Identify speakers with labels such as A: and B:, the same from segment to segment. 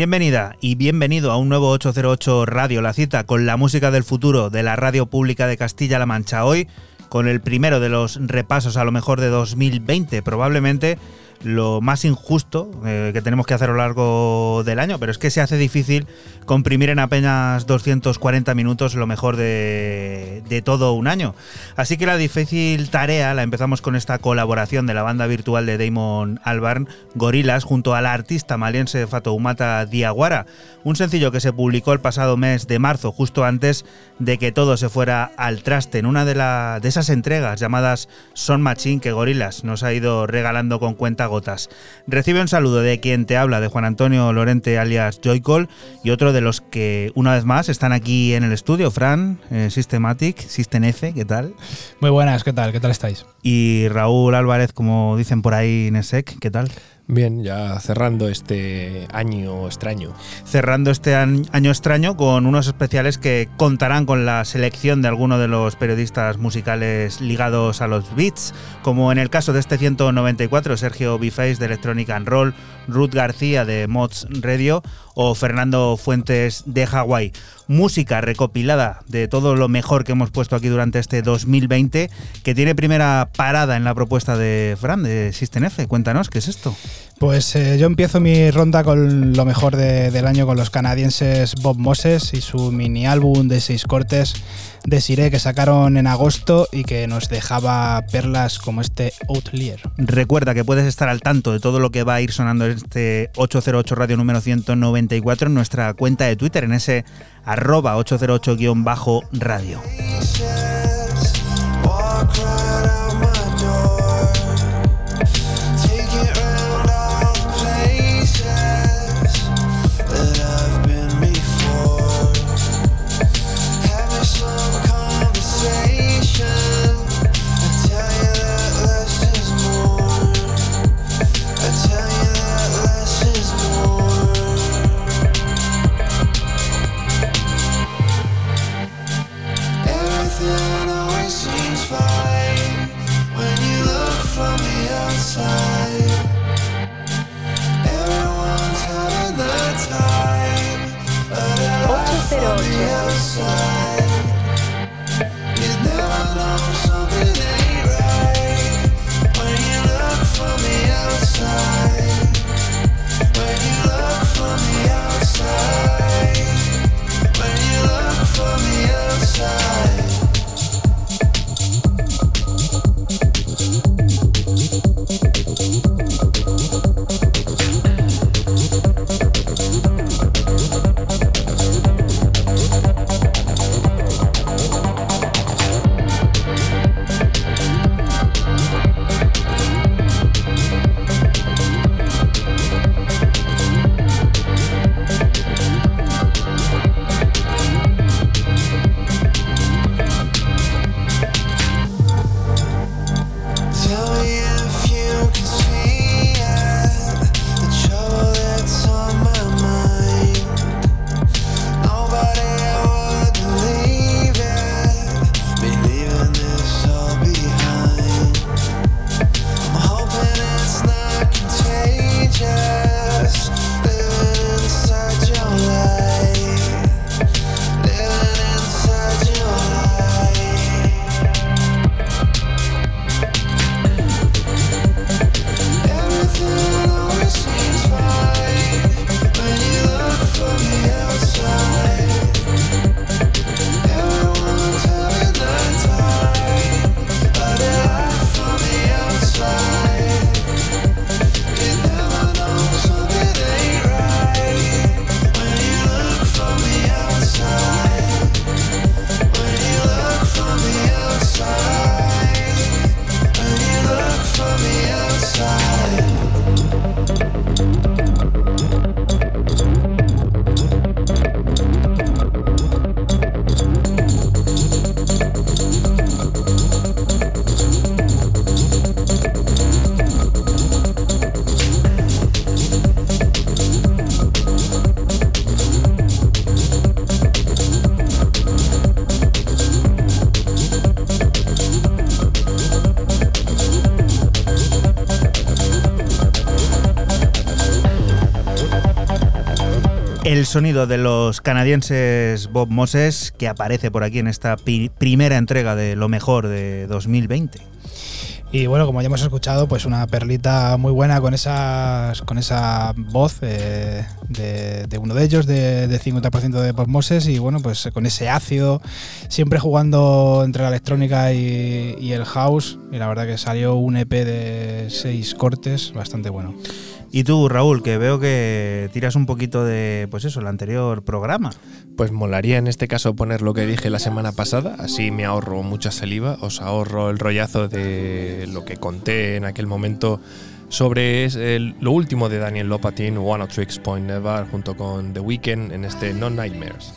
A: Bienvenida y bienvenido a un nuevo 808 Radio, la cita con la música del futuro de la radio pública de Castilla-La Mancha. Hoy con el primero de los repasos a lo mejor de 2020, probablemente lo más injusto eh, que tenemos que hacer a lo largo del año, pero es que se hace difícil comprimir en apenas 240 minutos lo mejor de, todo un año. Así que la difícil tarea la empezamos con esta colaboración de la banda virtual de Damon Albarn, Gorilas, junto a la artista maliense Fatoumata Diaguara, un sencillo que se publicó el pasado mes de marzo, justo antes de que todo se fuera al traste, en una de, la, de esas entregas llamadas Son Machine que Gorilas nos ha ido regalando con cuenta gotas. Recibe un saludo de quien te habla, de Juan Antonio Lorente alias Joycall, y otro de los que una vez más están aquí en el estudio, Fran, eh, Systematic, System F, ¿qué tal?
B: Muy buenas, ¿qué tal? ¿Qué tal estáis?
A: Y Raúl Álvarez, como dicen por ahí, Nesek, ¿qué tal?
C: Bien, ya cerrando este año extraño.
A: cerrando este año extraño con unos especiales que contarán con la selección de algunos de los periodistas musicales ligados a los beats, como en el caso de este 194, Sergio Biface de Electronic and Roll, Ruth García de Mods Radio o Fernando Fuentes de Hawái. Música recopilada de todo lo mejor que hemos puesto aquí durante este 2020, que tiene primera parada en la propuesta de Fran, de System F. Cuéntanos, ¿qué es esto?
B: Pues eh, yo empiezo mi ronda con lo mejor de- del año con los canadienses Bob Moses y su mini álbum de seis cortes de Siré que sacaron en agosto y que nos dejaba perlas como este Outlier.
A: Recuerda que puedes estar al tanto de todo lo que va a ir sonando en este 808 Radio número 194 en nuestra cuenta de Twitter, en ese arroba 808-radio.
D: The
A: El sonido de los canadienses Bob Moses que aparece por aquí en esta primera entrega de lo mejor de 2020.
B: Y bueno, como ya hemos escuchado, pues una perlita muy buena con esas con esa voz eh, de, uno de ellos, de, de 50% de Bob Moses, y bueno, pues con ese ácido, siempre jugando entre la electrónica y el house. Y la verdad que salió un EP de seis cortes bastante bueno.
A: Y tú, Raúl, que veo que tiras un poquito de, pues eso, el anterior programa.
C: Pues molaría en este caso poner lo que dije la semana pasada, así me ahorro mucha saliva, os ahorro el rollazo de lo que conté en aquel momento sobre el- lo último de Daniel Lopatin, One of Tricks Point Never, junto con The Weeknd en este No Nightmares.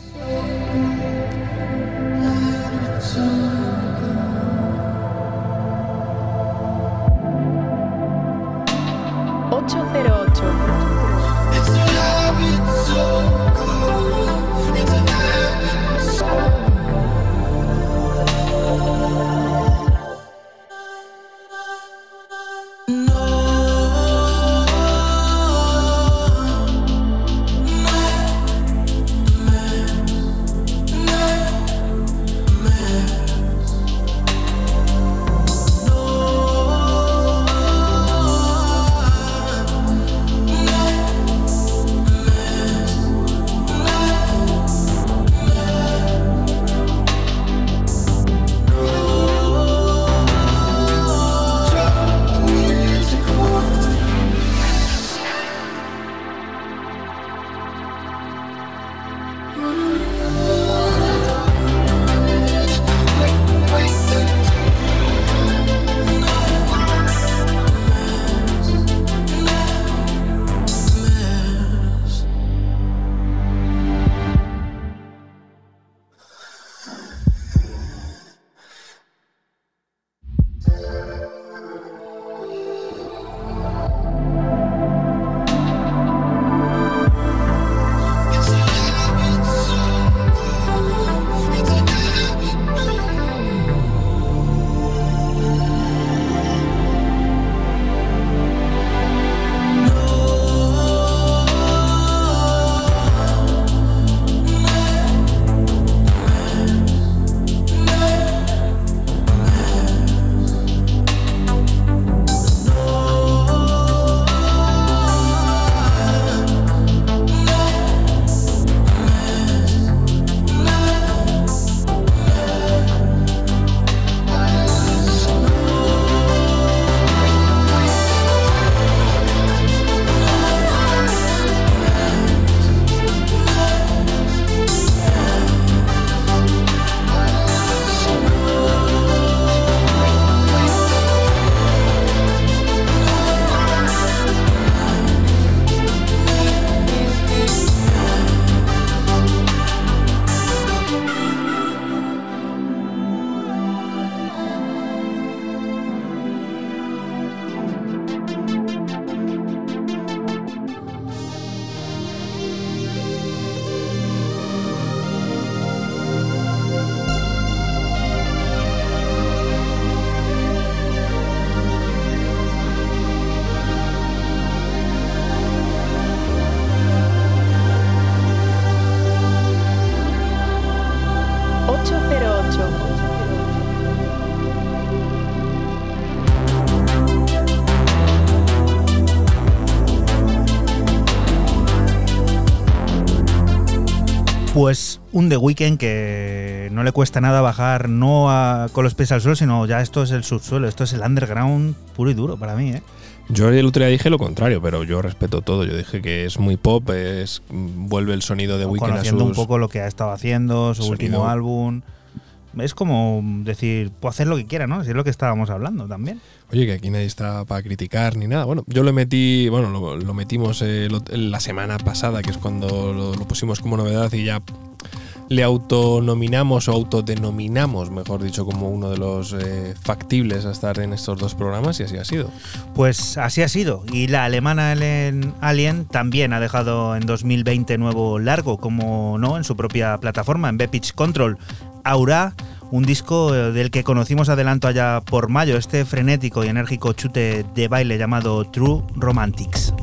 A: Pues un The Weeknd que no le cuesta nada bajar no a- con los pies al suelo, sino ya esto es el subsuelo, esto es el underground puro y duro para mí, ¿eh?
C: Yo el otro día dije lo contrario, pero yo respeto todo. Yo dije que es muy pop, es vuelve el sonido de Weekend a
A: Conociendo un
C: sus
A: poco lo que ha estado haciendo, su
C: Sonido.
A: último álbum. Es como decir, puedo hacer lo que quiera, ¿no? Si es lo que estábamos hablando también.
C: Oye, que aquí nadie está para criticar ni nada. Bueno, yo lo metí, bueno, lo, lo metimos eh, lo- la semana pasada, que es cuando lo, lo pusimos como novedad y ya le autonominamos o autodenominamos, mejor dicho, como uno de los eh, factibles a estar en estos dos programas y así ha sido.
A: Pues así ha sido. Y la alemana Ellen Alien también ha dejado en 2020 nuevo largo, como no, en su propia plataforma, en B-Pitch Control. Aura, un disco eh, del que conocimos adelanto allá por mayo, este frenético y enérgico chute de baile llamado True Romantics.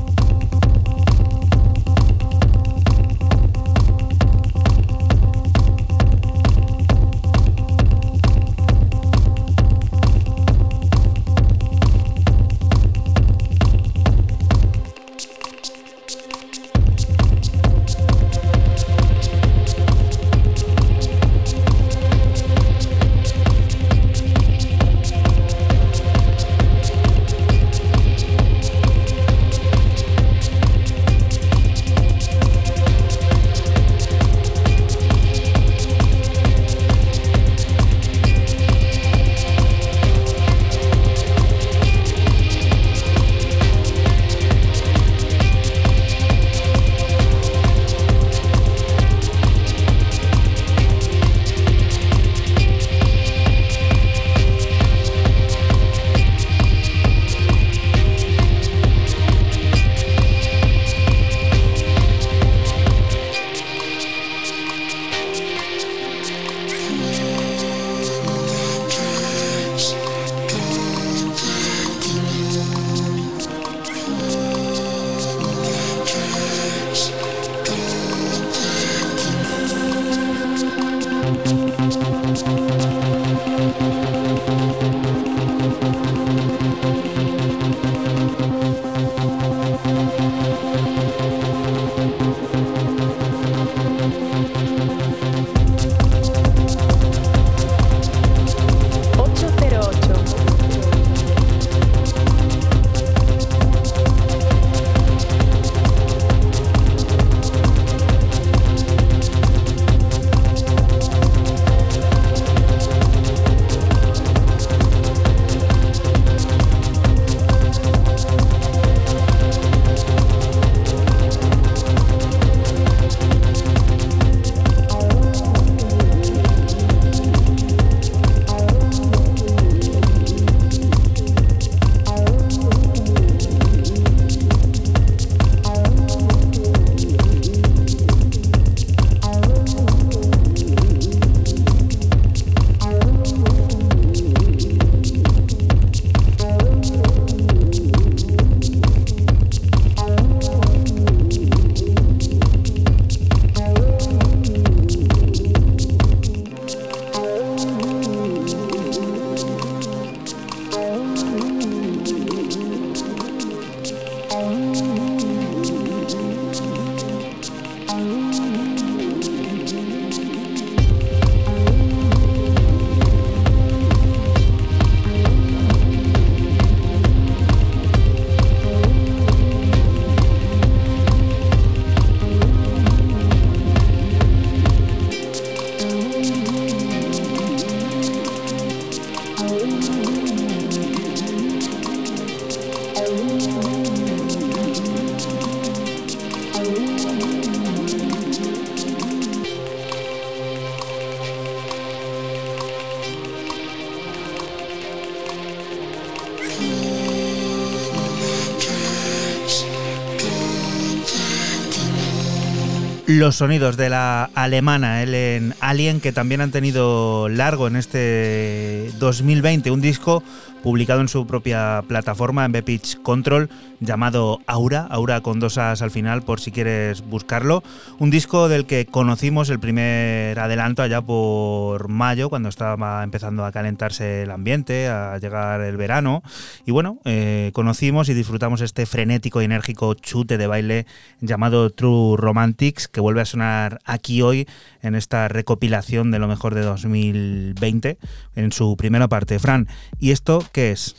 A: Los sonidos de la alemana Ellen Alien, que también han tenido largo en este 2020 un disco publicado en su propia plataforma en Bpitch Control llamado Aura, Aura con dos as al final por si quieres buscarlo. Un disco del que conocimos el primer adelanto allá por mayo, cuando estaba empezando a calentarse el ambiente, a llegar el verano. Y bueno, eh, conocimos y disfrutamos este frenético y enérgico chute de baile llamado True Romantics, que vuelve a sonar aquí hoy en esta recopilación de lo mejor de 2020 en su primera parte. Fran, ¿y esto qué es?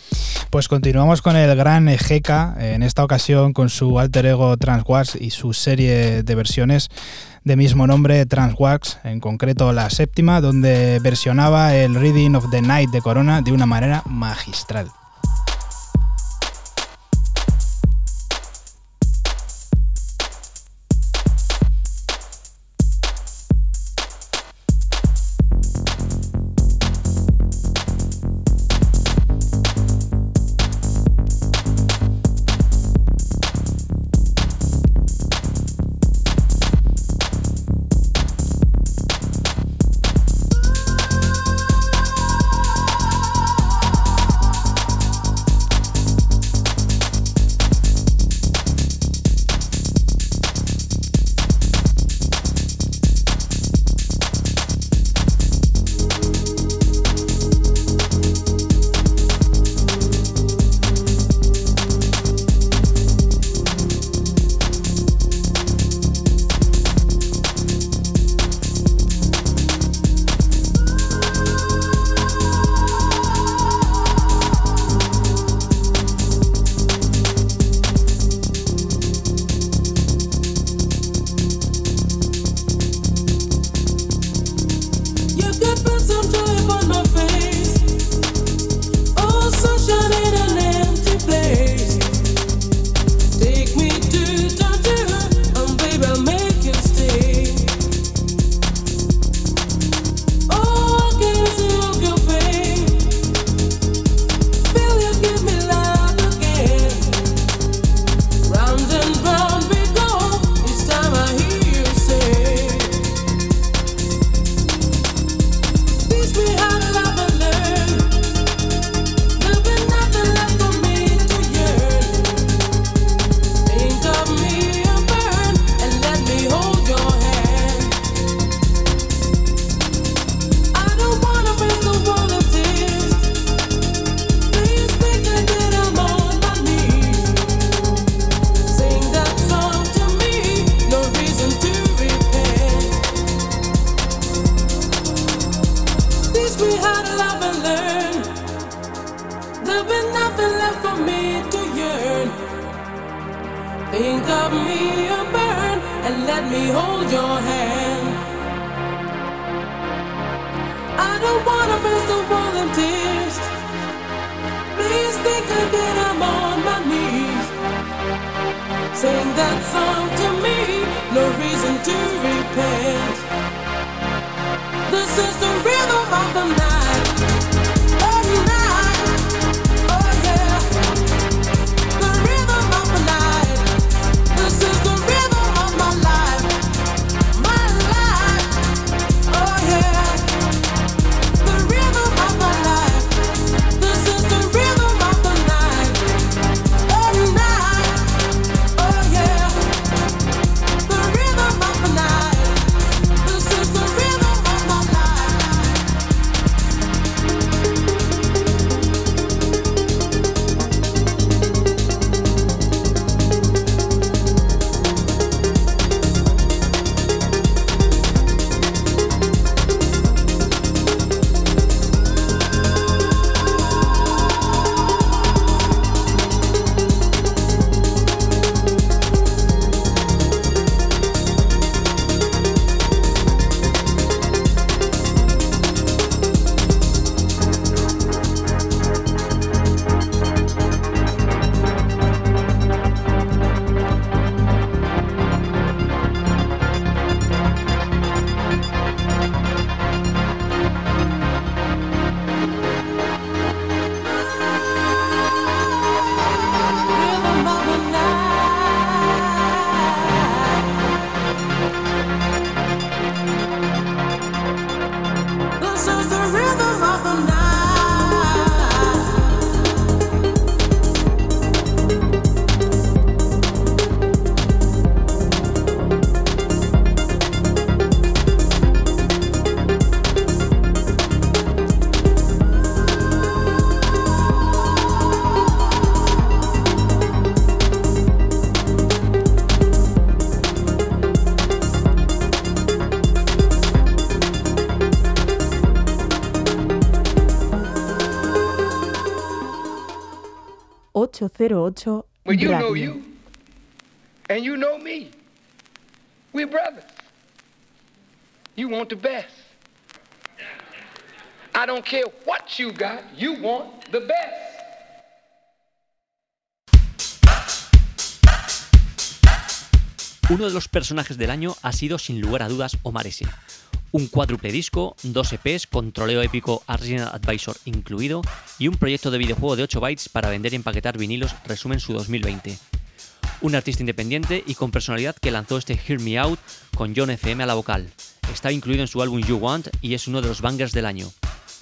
E: Pues continuamos con el gran Ejeka, en esta ocasión con su alter ego Transwax y su serie de versiones de mismo nombre Transwax, en concreto la séptima, donde versionaba el Reading of the Night de Corona de una manera magistral.
F: 808
G: Well, you know
F: Radio.
G: you, and you know me. We're brothers. You want the best. I don't care what you got, you want the best.
H: Uno de los personajes del año ha sido sin lugar a dudas Omar S. Un cuádruple disco, dos EPs con troleo épico Arsenal Advisor incluido y un proyecto de videojuego de 8 bytes para vender y empaquetar vinilos resumen su 2020. Un artista independiente y con personalidad que lanzó este Hear Me Out con John FM a la vocal. Está incluido en su álbum You Want y es uno de los bangers del año.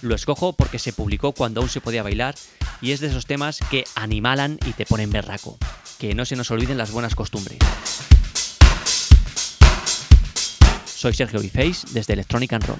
H: Lo escojo porque se publicó cuando aún se podía bailar y es de esos temas que animalan y te ponen berraco. Que no se nos olviden las buenas costumbres. Soy Sergio Biface desde Electronic and Roll.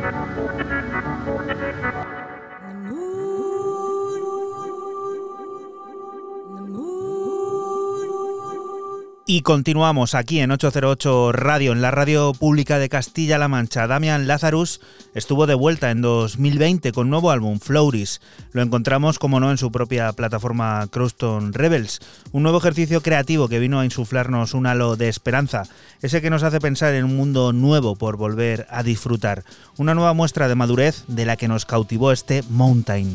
A: Y continuamos aquí en 808 Radio, en la radio pública de Castilla-La Mancha. Damian Lazarus estuvo de vuelta en 2020 con nuevo álbum, Floris. Lo encontramos, como no, en su propia plataforma Croston Rebels. Un nuevo ejercicio creativo que vino a insuflarnos un halo de esperanza, ese que nos hace pensar en un mundo nuevo por volver a disfrutar. Una nueva muestra de madurez de la que nos cautivó este Mountain.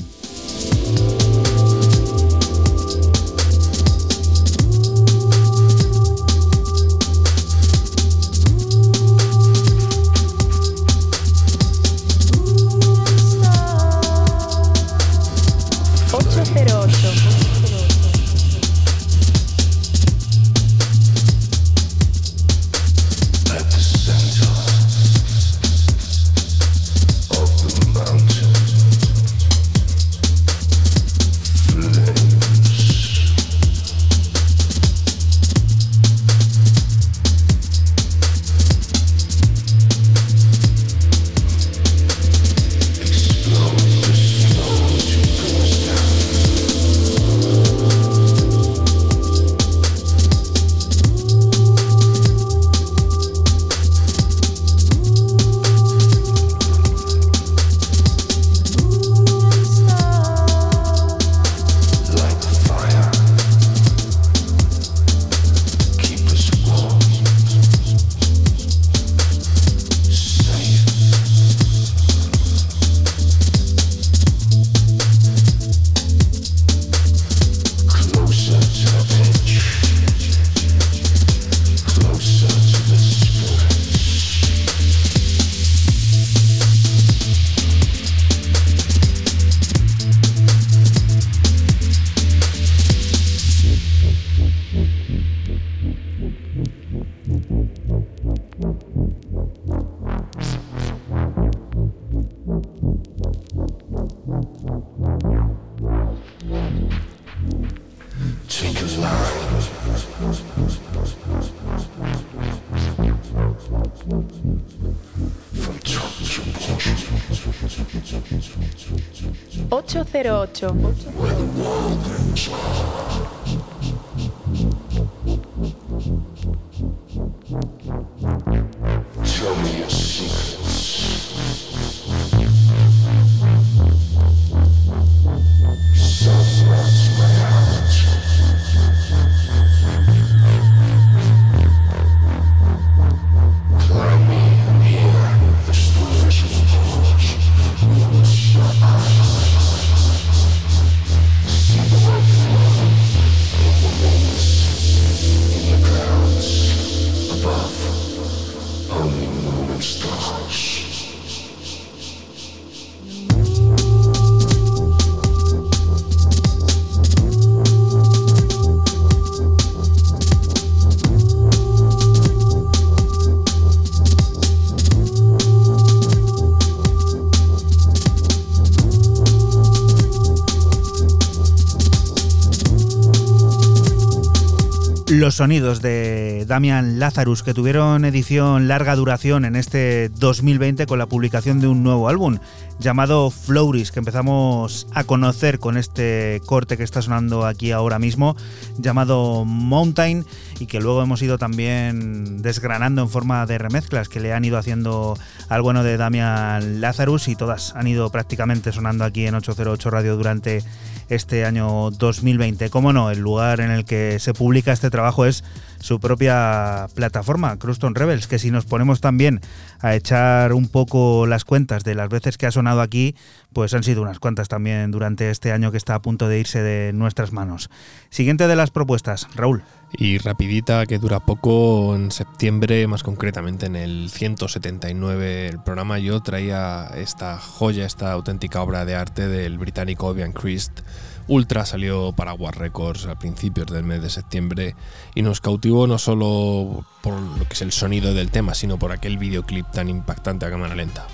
A: Sonidos de Damian Lazarus que tuvieron edición larga duración en este 2020 con la publicación de un nuevo álbum llamado Floris que empezamos a conocer con este corte que está sonando aquí ahora mismo llamado Mountain y que luego hemos ido también desgranando en forma de remezclas que le han ido haciendo al bueno de Damian Lazarus y todas han ido prácticamente sonando aquí en 808 Radio durante este año 2020. Como no, el lugar en el que se publica este trabajo es su propia plataforma, Cruston Rebels, que si nos ponemos también a echar un poco las cuentas de las veces que ha sonado aquí, pues han sido unas cuantas también durante este año que está a punto de irse de nuestras manos. Siguiente de las propuestas, Raúl.
C: Y rapidita, que dura poco, en septiembre, más concretamente en el 179 el programa, yo traía esta joya, esta auténtica obra de arte del británico Obian Christ. Ultra salió para War Records a principios del mes de septiembre y nos cautivó no solo por lo que es el sonido del tema, sino por aquel videoclip tan impactante a cámara lenta.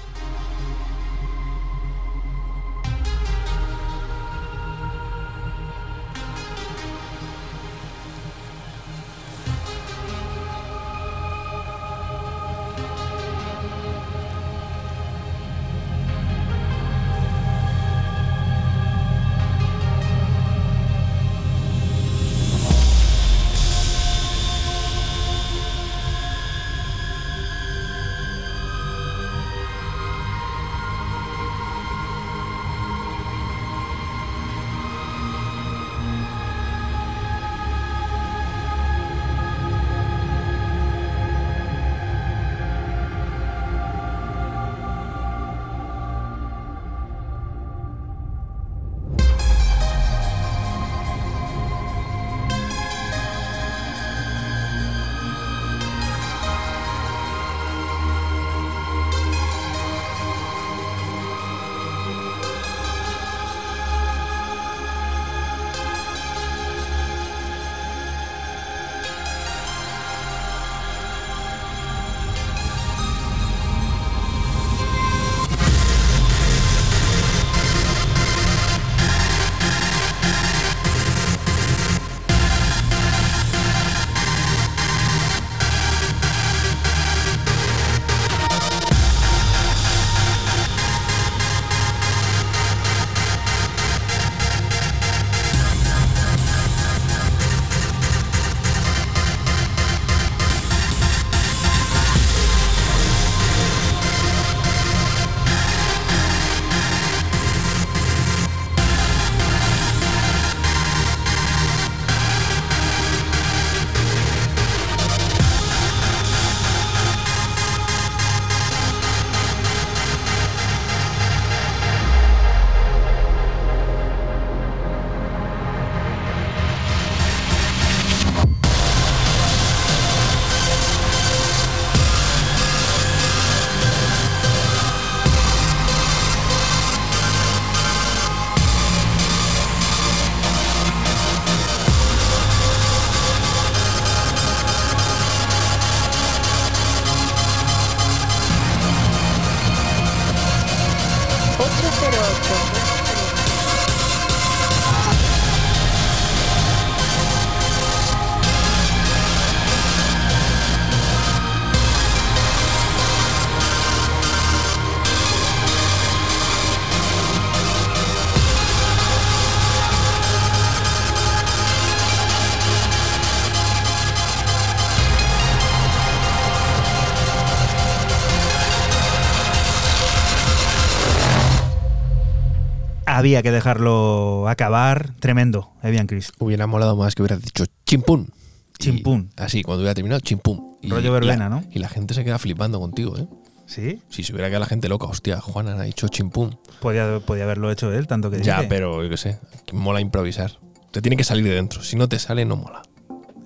A: Había que dejarlo acabar. Tremendo, Evian Chris.
C: Hubiera molado más que hubieras dicho chimpún. Y
A: Chimpún.
C: Así, cuando hubiera terminado, chimpún. Y
A: Rollo verbena,
C: la-
A: ¿no?
C: Y la gente se queda flipando contigo, ¿eh?
A: Sí,
C: Si se hubiera quedado la gente loca, hostia, Juana ha dicho chimpún.
A: podía, podía haberlo hecho él, tanto que
C: Ya,
A: dice.
C: pero yo qué sé, mola improvisar. Te tiene que salir de dentro. Si no te sale, no mola.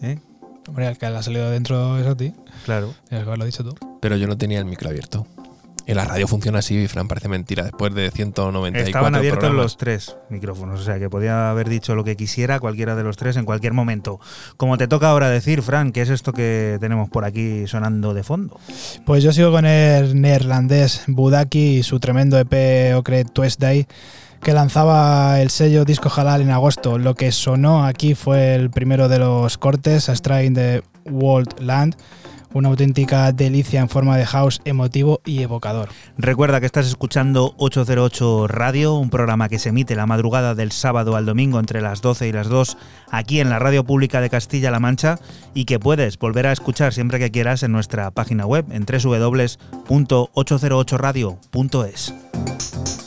A: ¿Eh?
B: Hombre, el que le ha salido dentro es a ti.
A: Claro.
B: Tienes que haberlo dicho tú.
C: Pero yo no tenía el micro abierto. En la radio funciona así, Fran, parece mentira. Después de 194
A: Estaban abiertos
C: programas.
A: los tres micrófonos, o sea que podía haber dicho lo que quisiera cualquiera de los tres en cualquier momento. Como te toca ahora decir, Fran, ¿qué es esto que tenemos por aquí sonando de fondo?
B: Pues yo sigo con el neerlandés Budaki y su tremendo EP Ocre Tuesday que lanzaba el sello Disco Halal en agosto. Lo que sonó aquí fue el primero de los cortes, Astray in the World Land, una auténtica delicia en forma de house emotivo y evocador.
A: Recuerda que estás escuchando 808 Radio, un programa que se emite la madrugada del sábado al domingo entre las 12 y las 2 aquí en la Radio Pública de Castilla-La Mancha y que puedes volver a escuchar siempre que quieras en nuestra página web en www.808radio.es.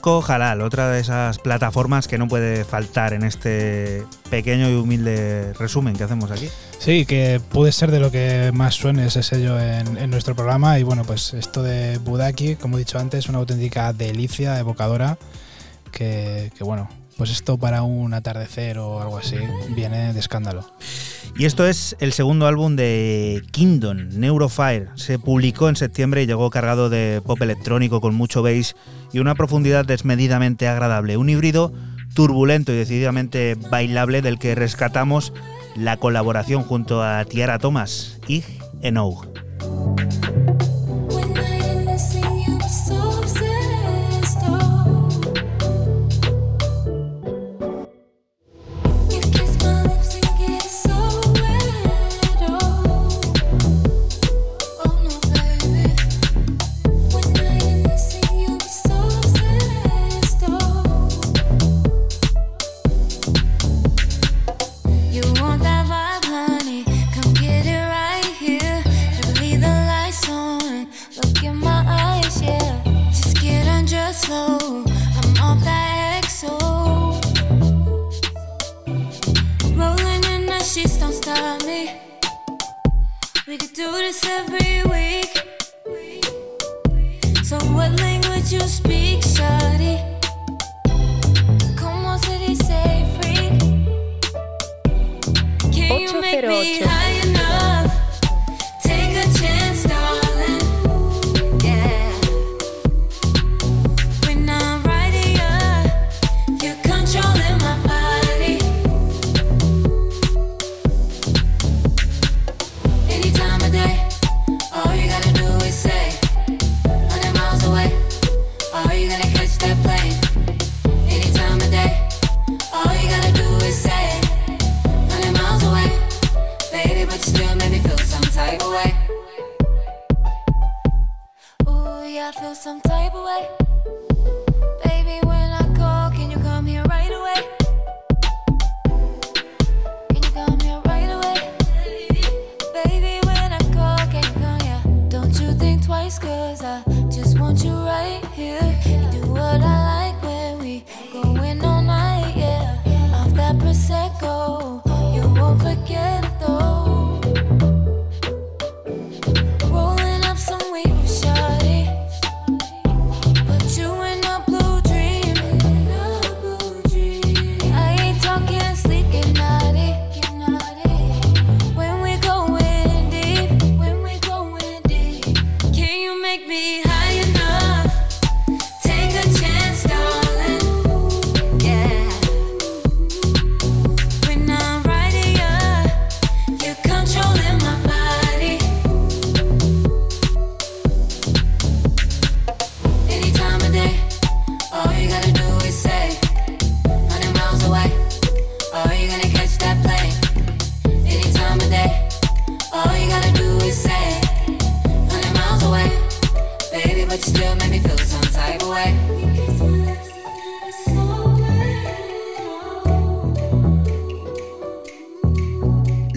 A: Disco otra de esas plataformas que no puede faltar en este pequeño y humilde resumen que hacemos aquí.
B: Sí, que puede ser de lo que más suene ese sello en, nuestro programa. Y bueno, pues esto de Budaki, como he dicho antes, una auténtica delicia evocadora. Que bueno, pues esto para un atardecer o algo así viene de escándalo.
I: Y esto es el segundo álbum de Kingdom, Neurofire. Se publicó en septiembre y llegó cargado de pop electrónico con mucho bass y una profundidad desmedidamente agradable. Un híbrido turbulento y decididamente bailable del que rescatamos la colaboración junto a Tiara Thomas y Enough.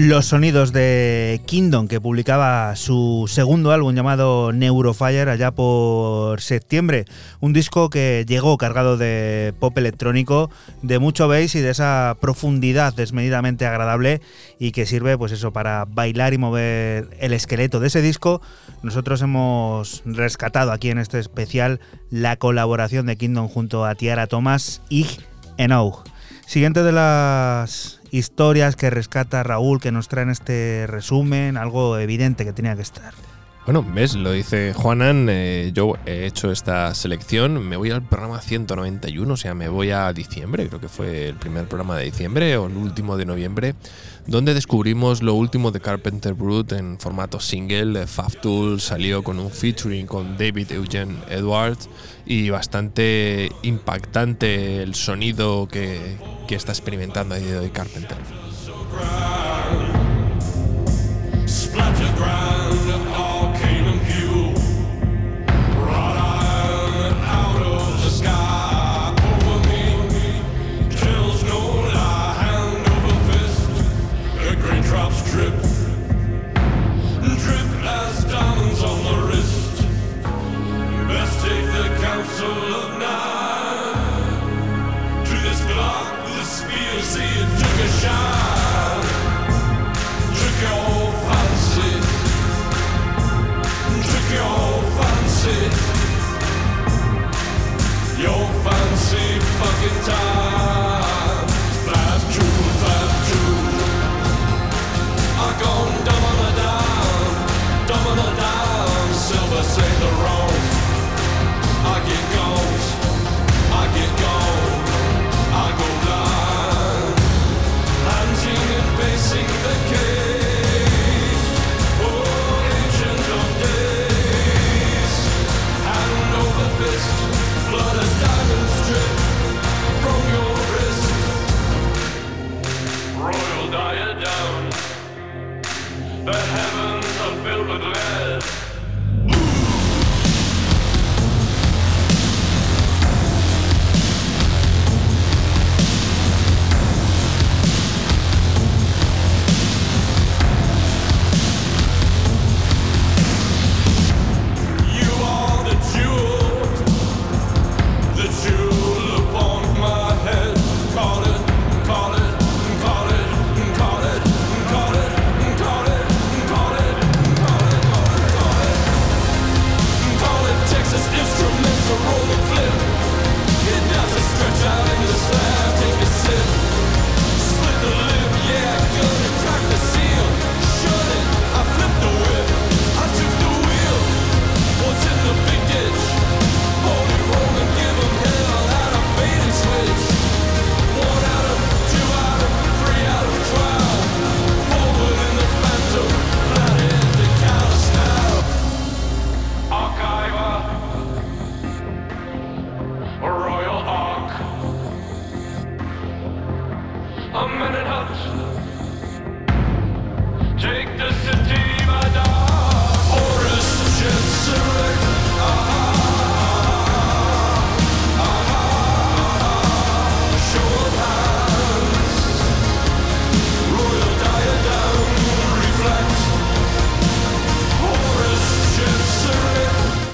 I: Los sonidos de Kingdom, que publicaba su segundo álbum llamado Neurofire allá por septiembre. Un disco que llegó cargado de pop electrónico, de mucho bass y de esa profundidad desmedidamente agradable y que sirve pues eso para bailar y mover el esqueleto de ese disco. Nosotros hemos rescatado aquí en este especial la colaboración de Kingdom junto a Tiara Thomas y Enough. Siguiente de las historias que rescata Raúl, que nos traen este resumen, algo evidente que tenía que estar.
J: Bueno, ves, lo dice Juanan, eh, yo he hecho esta selección, me voy al programa 191, o sea, me voy a diciembre, creo que fue el primer programa de diciembre o el último de noviembre, donde descubrimos lo último de Carpenter Brut en formato single. Faf Tool salió con un featuring con David Eugene Edwards y bastante impactante el sonido que, que está experimentando a día de hoy Carpenter.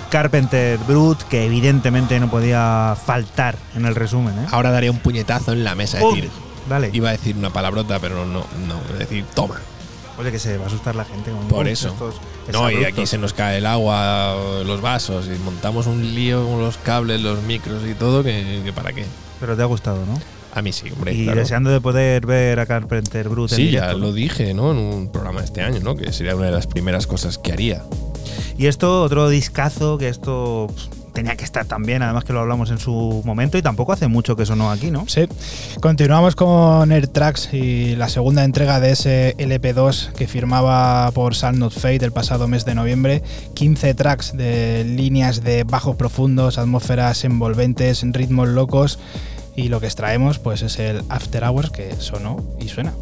A: Carpenter Brut, que evidentemente no podía faltar en el resumen. ¿eh?
C: Ahora daría un puñetazo en la mesa. Es
A: ¡Pum!
C: decir,
A: Dale.
C: iba a decir una palabrota, pero no, no. Es decir, toma.
A: Oye, que se va a asustar la gente. con
C: Por eso.
A: estos
C: No, y aquí se nos cae el agua, los vasos, y montamos un lío con los cables, los micros y todo, que, que para qué.
A: Pero te ha gustado, ¿no?
C: A mí sí, hombre.
A: y
C: claro.
A: deseando de poder ver a Carpenter Brut en
C: Sí,
A: directo.
C: ya lo dije, ¿no? En un programa este año, ¿no? Que sería una de las primeras cosas que haría.
A: Y esto, otro discazo, que esto tenía que estar también, además que lo hablamos en su momento y tampoco hace mucho que sonó aquí, ¿no?
B: Sí, continuamos con Air Tracks y la segunda entrega de ese LP2 que firmaba por Sound Not Fate el pasado mes de noviembre. 15 tracks de líneas de bajos profundos, atmósferas envolventes, ritmos locos y lo que extraemos pues es el After Hours que sonó y suena.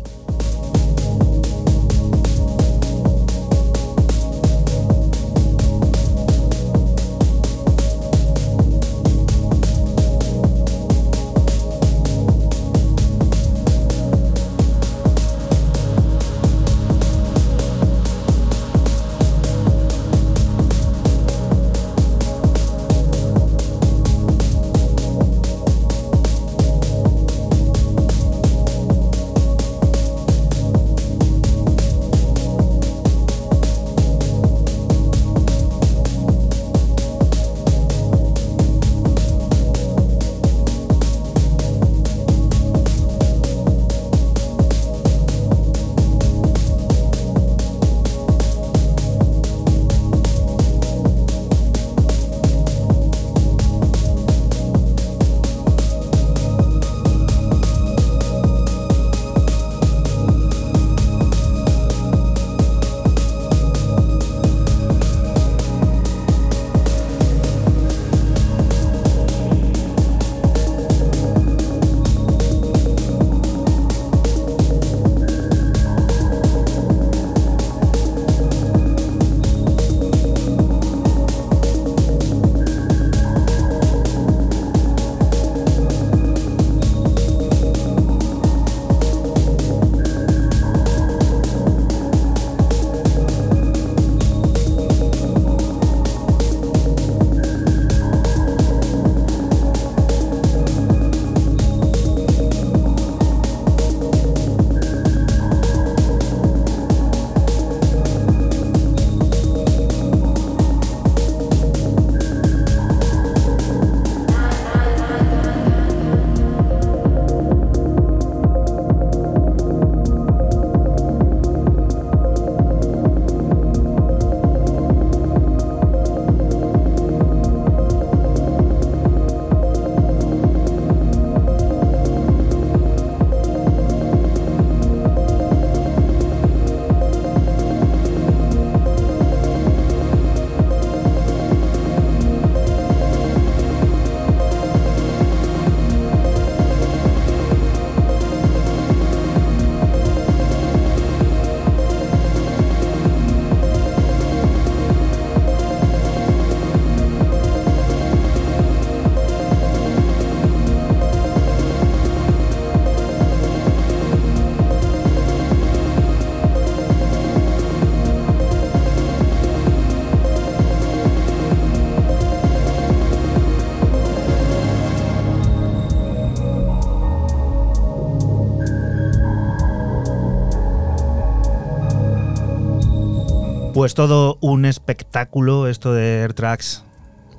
A: Pues todo un espectáculo esto de Air Tracks.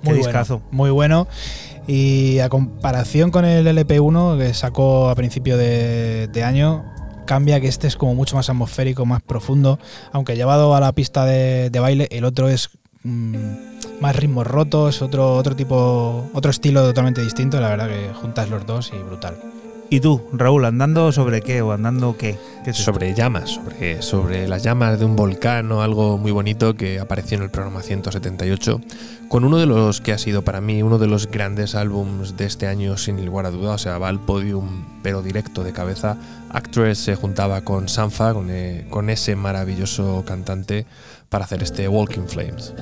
A: Qué
B: Muy
A: discazo.
B: bueno, muy bueno. Y a comparación con el LP1 que sacó a principio de, de año, cambia que este es como mucho más atmosférico, más profundo. Aunque llevado a la pista de, de baile, el otro es mm, más ritmos rotos, otro, otro tipo, otro estilo totalmente distinto. La verdad que juntas los dos y brutal.
A: ¿Y tú, Raúl, andando sobre qué o andando qué? ¿Qué es esto?
C: sobre llamas, sobre, sobre las llamas de un volcán o algo muy bonito que apareció en el programa 178, con uno de los que ha sido para mí uno de los grandes álbums de este año sin lugar a duda, o sea, va al podium pero directo de cabeza. Actress se juntaba con Sanfa, con, eh, con ese maravilloso cantante, para hacer este Walking Flames.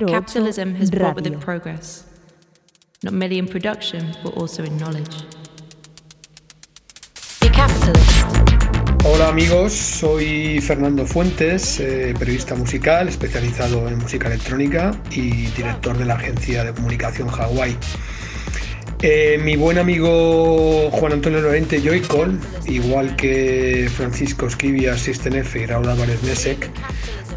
K: Capitalism has brought with it progress, not merely in production, but also in knowledge.
F: The Capitalist.
L: Hola amigos, soy Fernando Fuentes, eh, periodista musical especializado en música electrónica y director de la agencia de comunicación Hawaii. Eh, mi buen amigo Juan Antonio Lorente Joycol, igual que Francisco Esquivia, System F y Raúl Álvarez Nesek,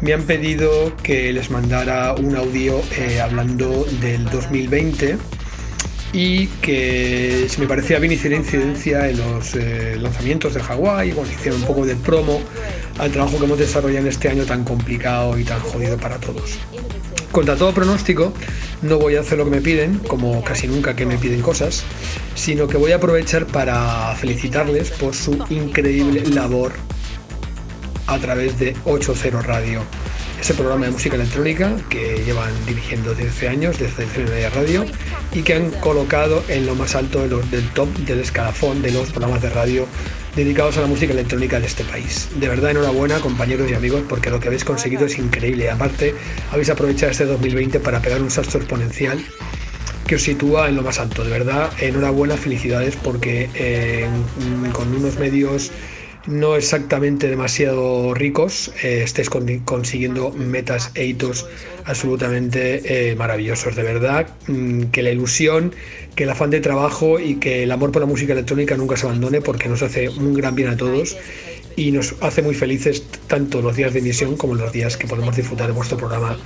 L: me han pedido que les mandara un audio eh, hablando del 2020 y que si me parecía bien hiciera incidencia en los eh, lanzamientos de Hawái, bueno, hiciera un poco de promo al trabajo que hemos desarrollado en este año tan complicado y tan jodido para todos. Contra todo pronóstico, no voy a hacer lo que me piden, como casi nunca que me piden cosas, sino que voy a aprovechar para felicitarles por su increíble labor a través de 80 Radio, ese programa de música electrónica que llevan dirigiendo 13 años desde Media Radio y que han colocado en lo más alto del top del escalafón de los programas de radio dedicados a la música electrónica de este país. De verdad, enhorabuena compañeros y amigos porque lo que habéis conseguido es increíble. Aparte, habéis aprovechado este 2020 para pegar un salto exponencial que os sitúa en lo más alto. De verdad, enhorabuena, felicidades porque eh, con unos medios no exactamente demasiado ricos, eh, estáis con- consiguiendo metas e hitos absolutamente eh, maravillosos. De verdad, mm, que la ilusión, que el afán de trabajo y que el amor por la música electrónica nunca se abandone porque nos hace un gran bien a todos y nos hace muy felices tanto los días de emisión como los días que podemos disfrutar de vuestro programa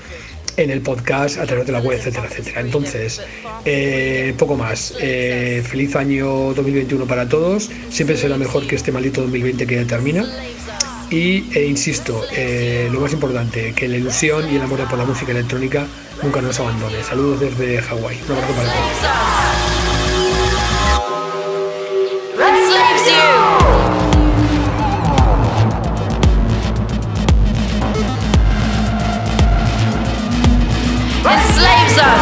L: en el podcast, a través de la web, etcétera, etcétera. Entonces, eh, poco más. Eh, feliz año 2021 para todos. Siempre será mejor que este maldito 2020 que ya termina. y e insisto, eh, lo más importante, que la ilusión y el amor por la música electrónica nunca nos abandone. Saludos desde Hawái. Un abrazo para todos.
M: Sun.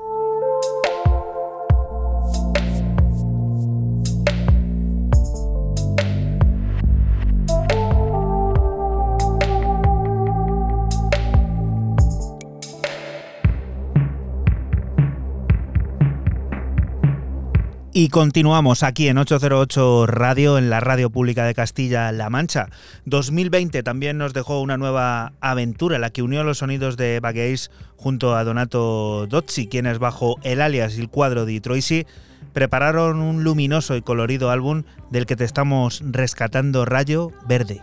A: Y continuamos aquí en 808 Radio, en la radio pública de Castilla-La Mancha. 2020 también nos dejó una nueva aventura, la que unió los sonidos de Bagueis junto a Donato Dozzi, quienes bajo el alias y el cuadro de Troisi prepararon un luminoso y colorido álbum del que te estamos rescatando Rayo Verde.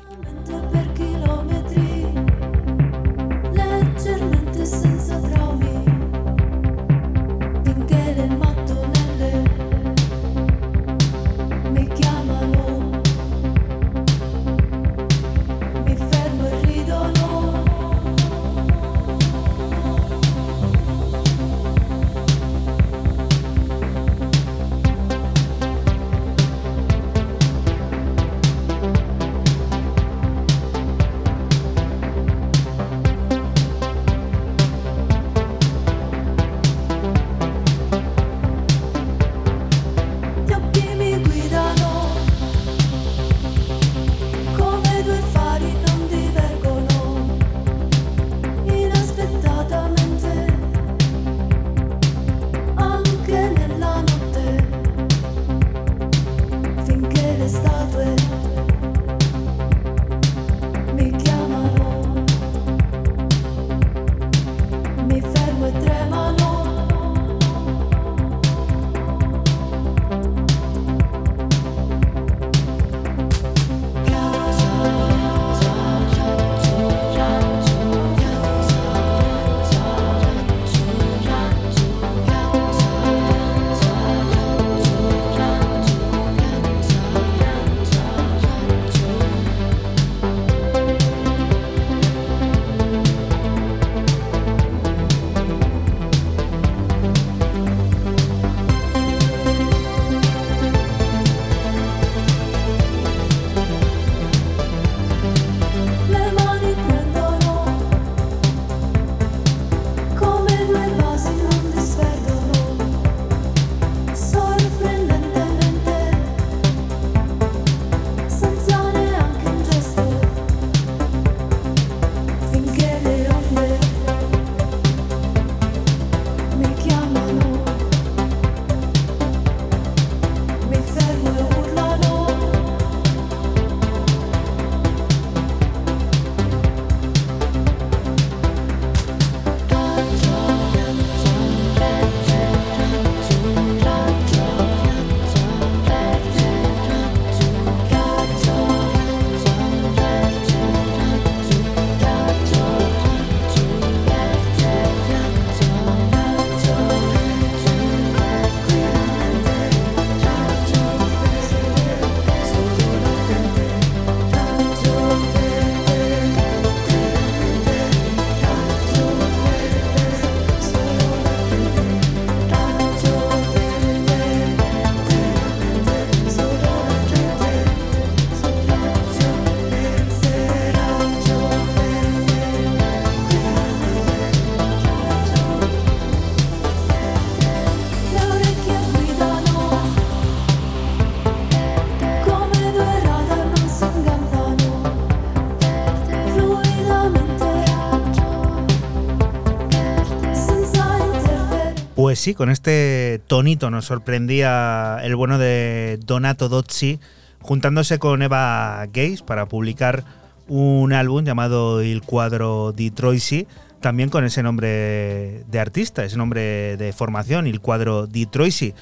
A: Pues sí, con este tonito nos sorprendía el bueno de Donato Dozzi juntándose con Eva Gaze para publicar un álbum llamado Il Quadro di Troisi, también con ese nombre de artista, ese nombre de formación, Il Quadro di Troisi.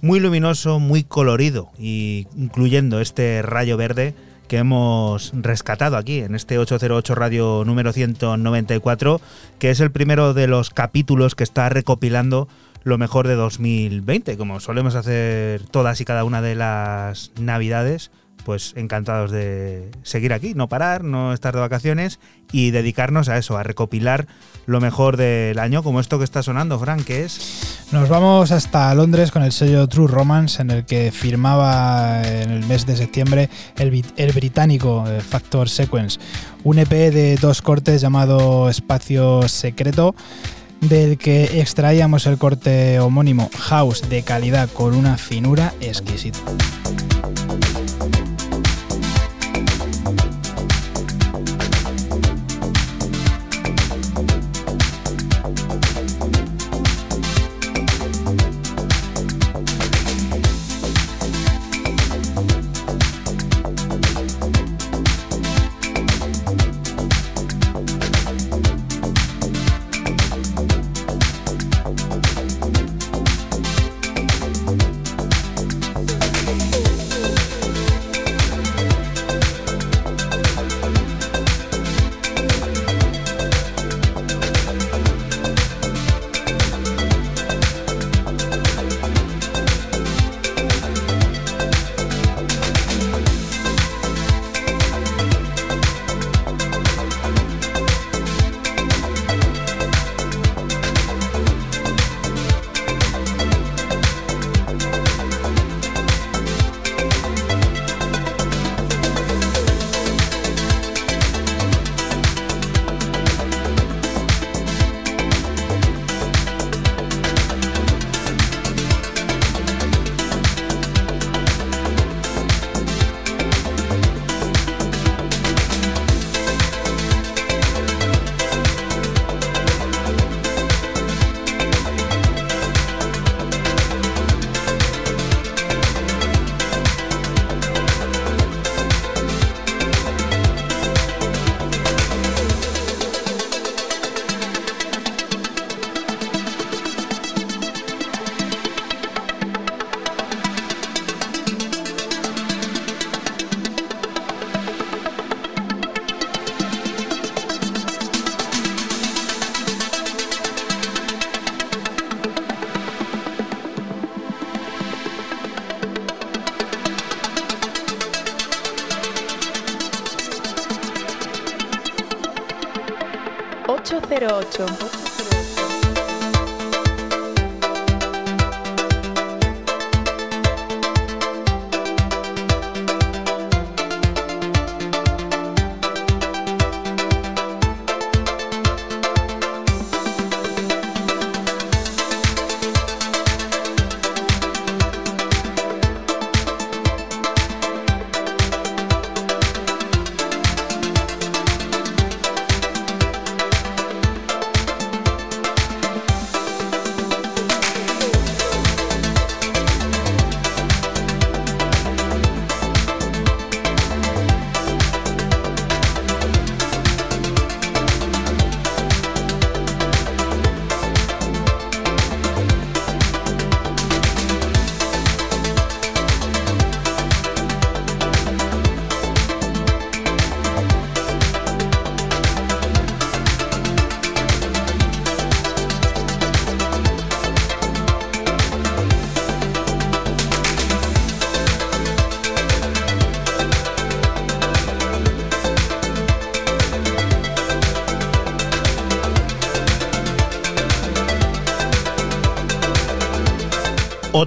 A: Muy luminoso, muy colorido, y incluyendo este rayo verde que hemos rescatado aquí en este 808 Radio número 194, que es el primero de los capítulos que está recopilando lo mejor de 2020, como solemos hacer todas y cada una de las navidades. Pues encantados de seguir aquí, no parar, no estar de vacaciones y dedicarnos a eso, a recopilar lo mejor del año, como esto que está sonando, Frank, que es
B: Nos vamos hasta Londres con el sello True Romance, en el que firmaba en el mes de septiembre el, el británico eh, Factor Sequence, un EP de dos cortes llamado Espacio Secreto, del que extraíamos el corte homónimo House de calidad con una finura exquisita.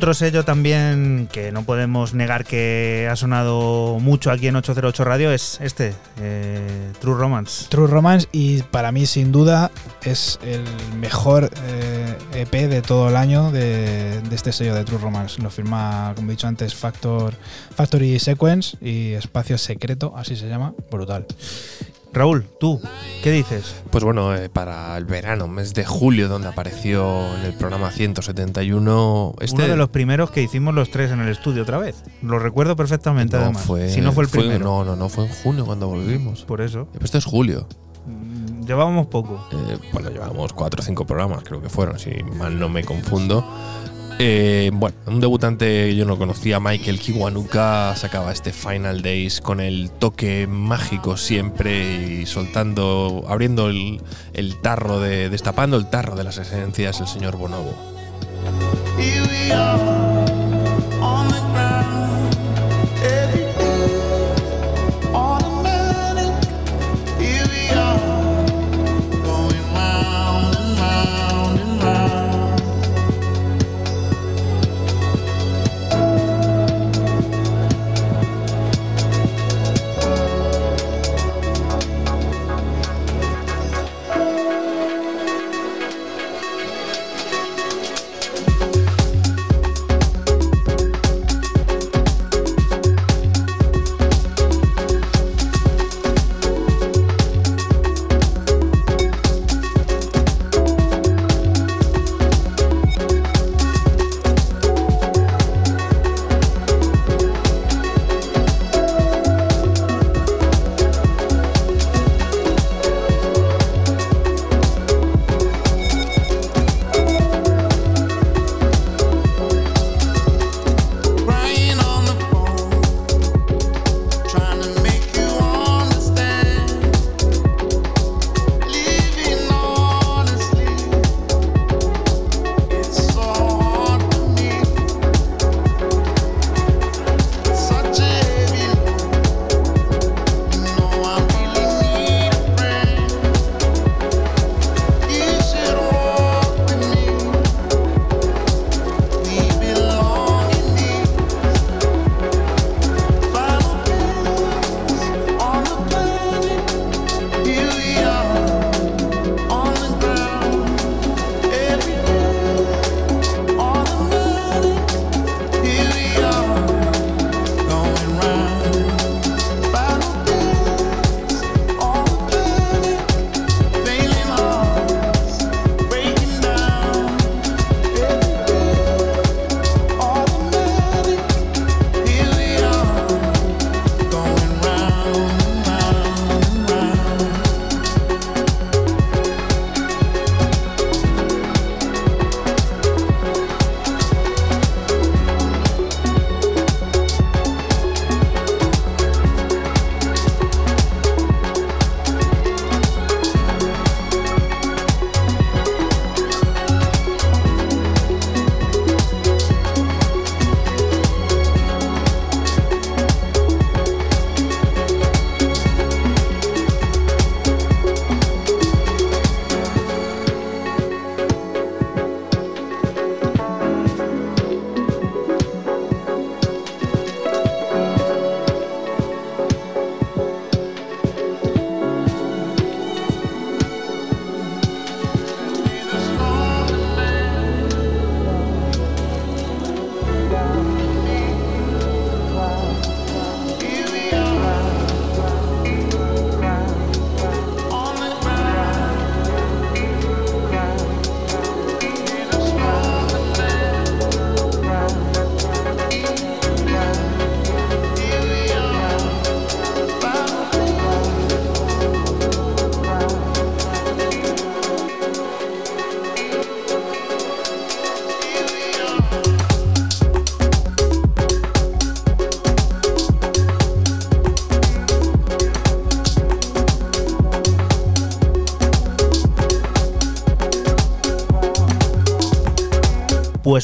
A: Otro sello también que no podemos negar que ha sonado mucho aquí en 808 Radio es este, eh, True Romance.
B: True Romance y para mí sin duda es el mejor eh, EP de todo el año de, de este sello de True Romance. Lo firma, como he dicho antes, Factor, Factory Sequence y Espacio Secreto, así se llama, brutal.
A: Raúl, tú, ¿qué dices?
C: Pues bueno, eh, para el verano, mes de julio, donde apareció en el programa 171, este
A: Uno de los primeros que hicimos los tres en el estudio otra vez. Lo recuerdo perfectamente,
C: no
A: además.
C: fue,
A: si no fue el primero.
C: No, no, no, fue en junio cuando volvimos.
A: Por eso.
C: Esto es julio.
A: Mm, Llevábamos poco.
C: Eh, bueno, llevamos cuatro o cinco programas, creo que fueron, si mal no me confundo. Eh, bueno, un debutante yo no conocía, Michael Kiwanuka, sacaba este Final Days con el toque mágico siempre y soltando, abriendo el, tarro, de, destapando el tarro de las esencias, el señor Bonobo.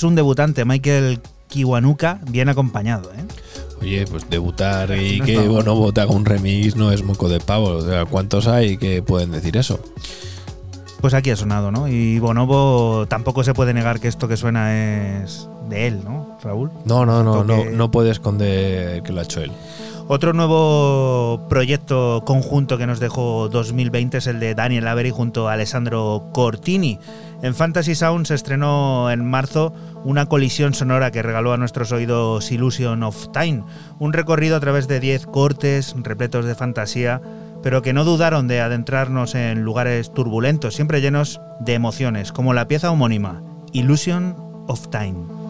A: Pues un debutante, Michael Kiwanuka, bien acompañado, ¿eh?
C: Oye, pues debutar y
A: No
C: que
A: mal.
C: Bonobo te haga un remix no es moco de pavo. O sea, ¿cuántos hay que pueden decir eso?
A: Pues aquí ha sonado, ¿no? Y Bonobo tampoco se puede negar que esto que suena es de él, ¿no, Raúl?
C: No, no, no, no, no puede esconder que lo ha hecho él.
A: Otro nuevo proyecto conjunto que nos dejó 2020 es el de Daniel Avery junto a Alessandro Cortini. En Fantasy Sound se estrenó en marzo una colisión sonora que regaló a nuestros oídos Illusion of Time, un recorrido a través de 10 cortes repletos de fantasía pero que no dudaron de adentrarnos en lugares turbulentos, siempre llenos de emociones, como la pieza homónima, Illusion of Time.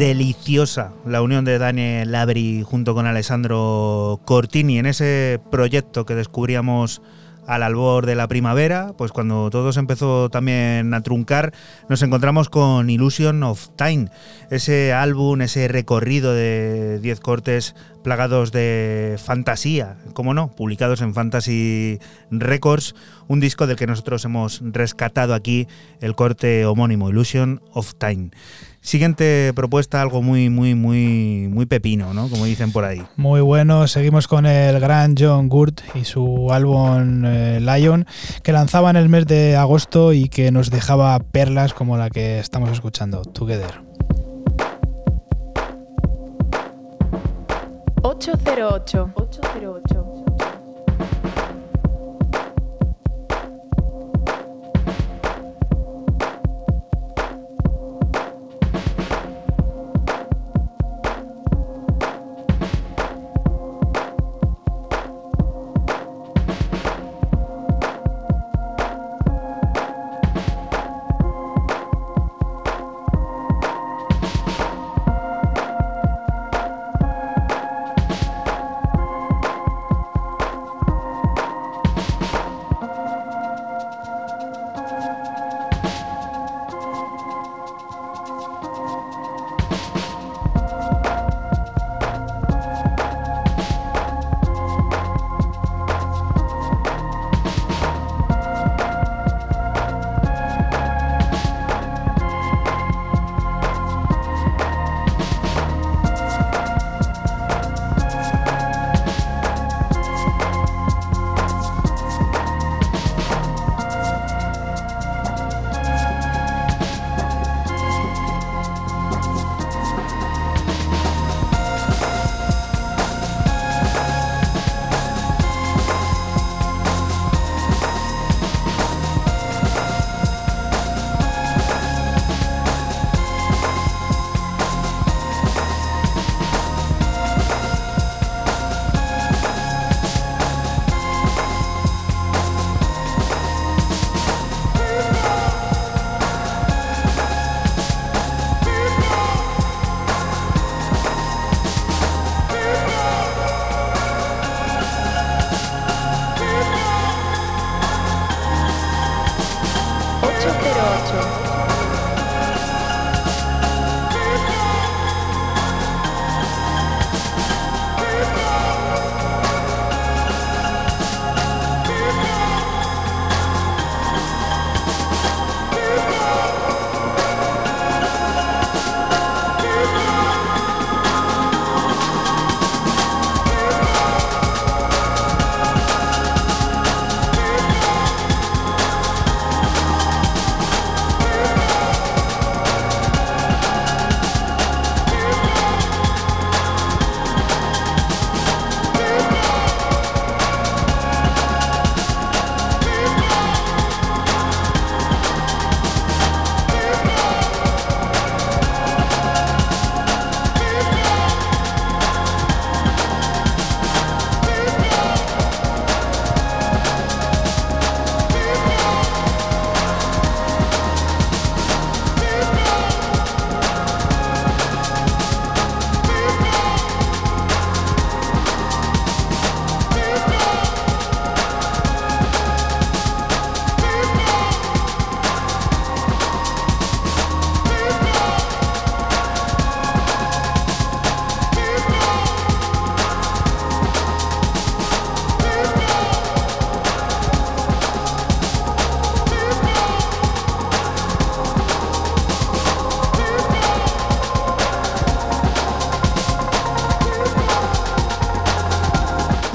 A: Deliciosa la unión de Daniel Labri junto con Alessandro Cortini en ese proyecto que descubríamos al albor de la primavera, pues cuando todo se empezó también a truncar, nos encontramos con Illusion of Time, ese álbum, ese recorrido de 10 cortes plagados de fantasía, como no, publicados en Fantasy Records, un disco del que nosotros hemos rescatado aquí el corte homónimo, Illusion of Time. Siguiente propuesta, algo muy, muy, muy, muy pepino, ¿no? Como dicen por ahí.
B: Muy bueno, seguimos con el gran John Gurt y su álbum eh, Lion, que lanzaba en el mes de agosto y que nos dejaba perlas como la que estamos escuchando, Together.
F: 808. 808.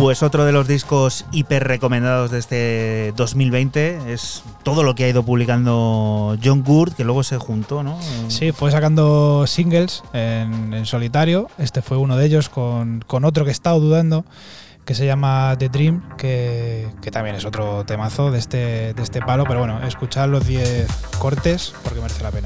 A: Pues otro de los discos hiper recomendados de este 2020 es todo lo que ha ido publicando John Gould, que luego se juntó, ¿no?
B: Sí, fue sacando singles en, solitario. Este fue uno de ellos con, otro que he estado dudando, que se llama The Dream, que, que también es otro temazo de este, de este palo. Pero bueno, escuchad los 10 cortes porque merece la pena.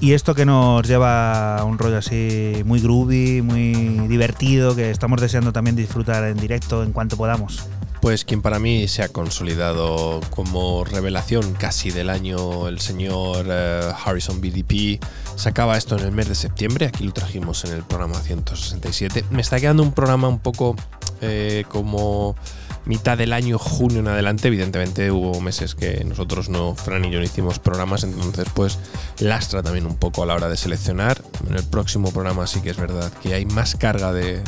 A: Y esto que nos lleva a un rollo así muy groovy, muy divertido, que estamos deseando también disfrutar en directo en cuanto podamos.
C: Pues quien para mí se ha consolidado como revelación casi del año, el señor eh, Harrison BDP, sacaba esto en el mes de septiembre, aquí lo trajimos en el programa 167. Me está quedando un programa un poco eh, como mitad del año, junio en adelante. Evidentemente hubo meses que nosotros no, Fran y yo no hicimos programas, entonces pues lastra también un poco a la hora de seleccionar. En el próximo programa sí que es verdad que hay más carga de,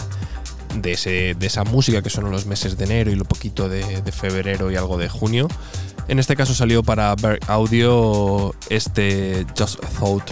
C: de, esa música que son los meses de enero y lo poquito de, febrero y algo de junio. En este caso salió para Berg Audio este Just Thought.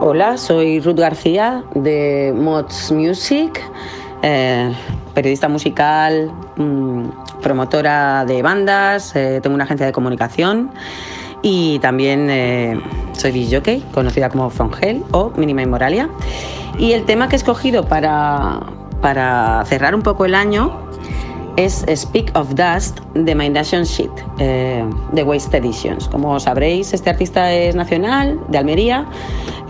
N: Hola, soy Ruth García de Mods Music, eh, periodista musical, mm, promotora de bandas, eh, tengo una agencia de comunicación y también eh, soy jockey, conocida como From Hell o Minima Inmoralia. Y el tema que he escogido para, para cerrar un poco el año es Speak of Dust de My Nation Shit, eh, de Waste Editions. Como sabréis, este artista es nacional, de Almería.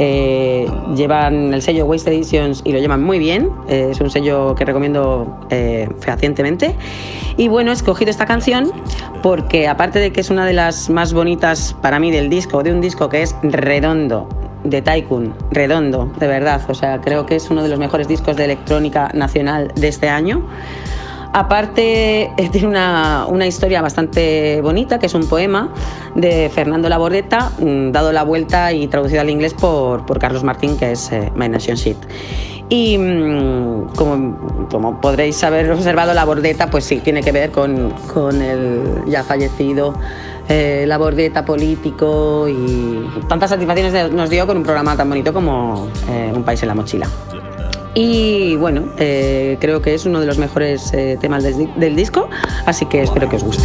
N: eh, llevan el sello Waste Editions y lo llevan muy bien. eh, es un sello que recomiendo eh, fehacientemente. Y bueno, he escogido esta canción porque aparte de que es una de las más bonitas para mí del disco, de un disco que es redondo, de Tycoon, redondo, de verdad. O sea, creo que es uno de los mejores discos de electrónica nacional de este año. Aparte, eh, tiene una, una historia bastante bonita, que es un poema de Fernando Labordeta, mm, dado la vuelta y traducido al inglés por, por Carlos Martín, que es eh, My Nation Shit. Y mm, como, como podréis haber observado, Labordeta, pues sí, tiene que ver con, con el ya fallecido eh, Labordeta político y tantas satisfacciones nos dio con un programa tan bonito como eh, Un país en la mochila. Y bueno, eh, creo que es uno de los mejores eh, temas del, di- del disco, así que espero que os guste.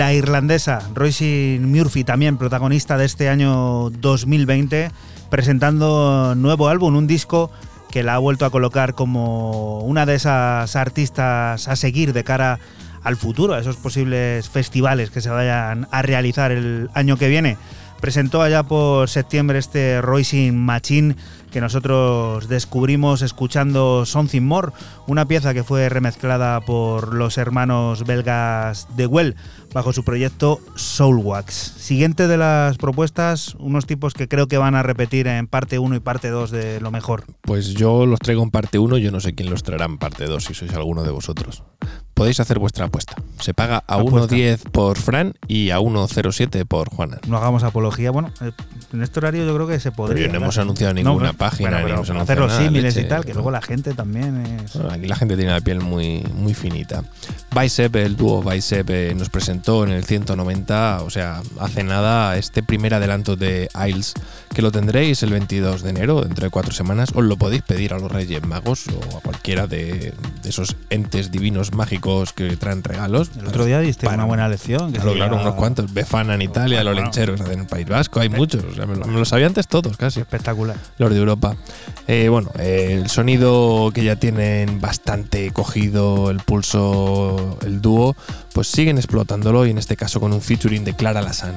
A: La irlandesa Roisin Murphy, también protagonista de este año 2020, presentando nuevo álbum, un disco que la ha vuelto a colocar como una de esas artistas a seguir de cara al futuro, a esos posibles festivales que se vayan a realizar el año que viene. Presentó allá por septiembre este Roisin Machine que nosotros descubrimos escuchando Something More, una pieza que fue remezclada por los hermanos belgas de Well bajo su proyecto Soulwax. Siguiente de las propuestas, unos tipos que creo que van a repetir en parte 1 y parte 2 de lo mejor.
C: Pues yo los traigo en parte 1, yo no sé quién los traerá en parte 2, si sois alguno de vosotros. Podéis hacer vuestra apuesta. Se paga a
A: Apuesta.
C: 1.10 por Fran y a 1.07 por Juana.
A: No hagamos apología. Bueno, eh, en este horario yo creo que se podría.
C: Pero no hemos anunciado ninguna página,
A: bueno,
C: ni hemos anunciado
A: hacer los símiles y tal, que luego la gente también es.
C: Bueno, aquí la gente tiene la piel muy, muy finita. Bicep, el dúo Bicep, eh, nos presentó en el 190, o sea, hace nada, este primer adelanto de Isles, que lo tendréis el 22 de enero, dentro de cuatro semanas. Os lo podéis pedir a los Reyes Magos o a cualquiera de, de esos entes divinos mágicos que traen regalos.
A: El otro día diste
C: Para-
A: una buena lección. que
C: Claro, unos cuantos. Befana en Italia, los
A: Bueno.
C: lencheros en el País Vasco, hay muchos. o sea, me, lo, me lo sabía antes todos, casi.
A: Espectacular.
C: Los de Europa. Eh, bueno, eh, el sonido que ya tienen bastante cogido el pulso, el dúo, pues siguen explotándolo y en este caso con un featuring de Clara Lassan.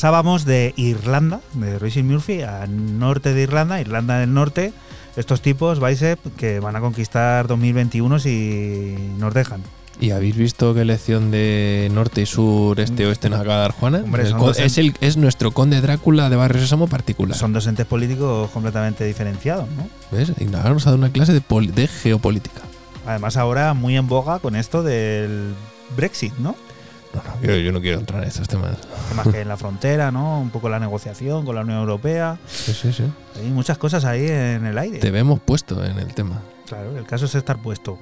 A: Pasábamos de Irlanda, de Roisin Murphy, a norte de Irlanda, Irlanda del Norte. Estos tipos, Bicep, que van a conquistar 2021 si nos dejan.
C: ¿Y habéis visto qué elección de norte y sur, este oeste nos acaba de dar Juana?
A: Hombre,
C: El
A: son
C: co-
A: dos
C: es, el, es nuestro conde Drácula de Barrio Sésamo particular.
A: Son dos entes políticos completamente diferenciados, ¿no?
C: ¿Ves? Y nos ha dado una clase de geopolítica.
A: Además, ahora muy en boga con esto del Brexit, ¿no?
C: No, no, yo, yo no quiero entrar en estos temas.
A: Temas que en la frontera, ¿no? Un poco la negociación con la Unión Europea.
C: Sí, sí, sí.
A: Hay muchas cosas ahí en el aire.
C: Te vemos puesto en el tema.
A: Claro, el caso es estar puesto.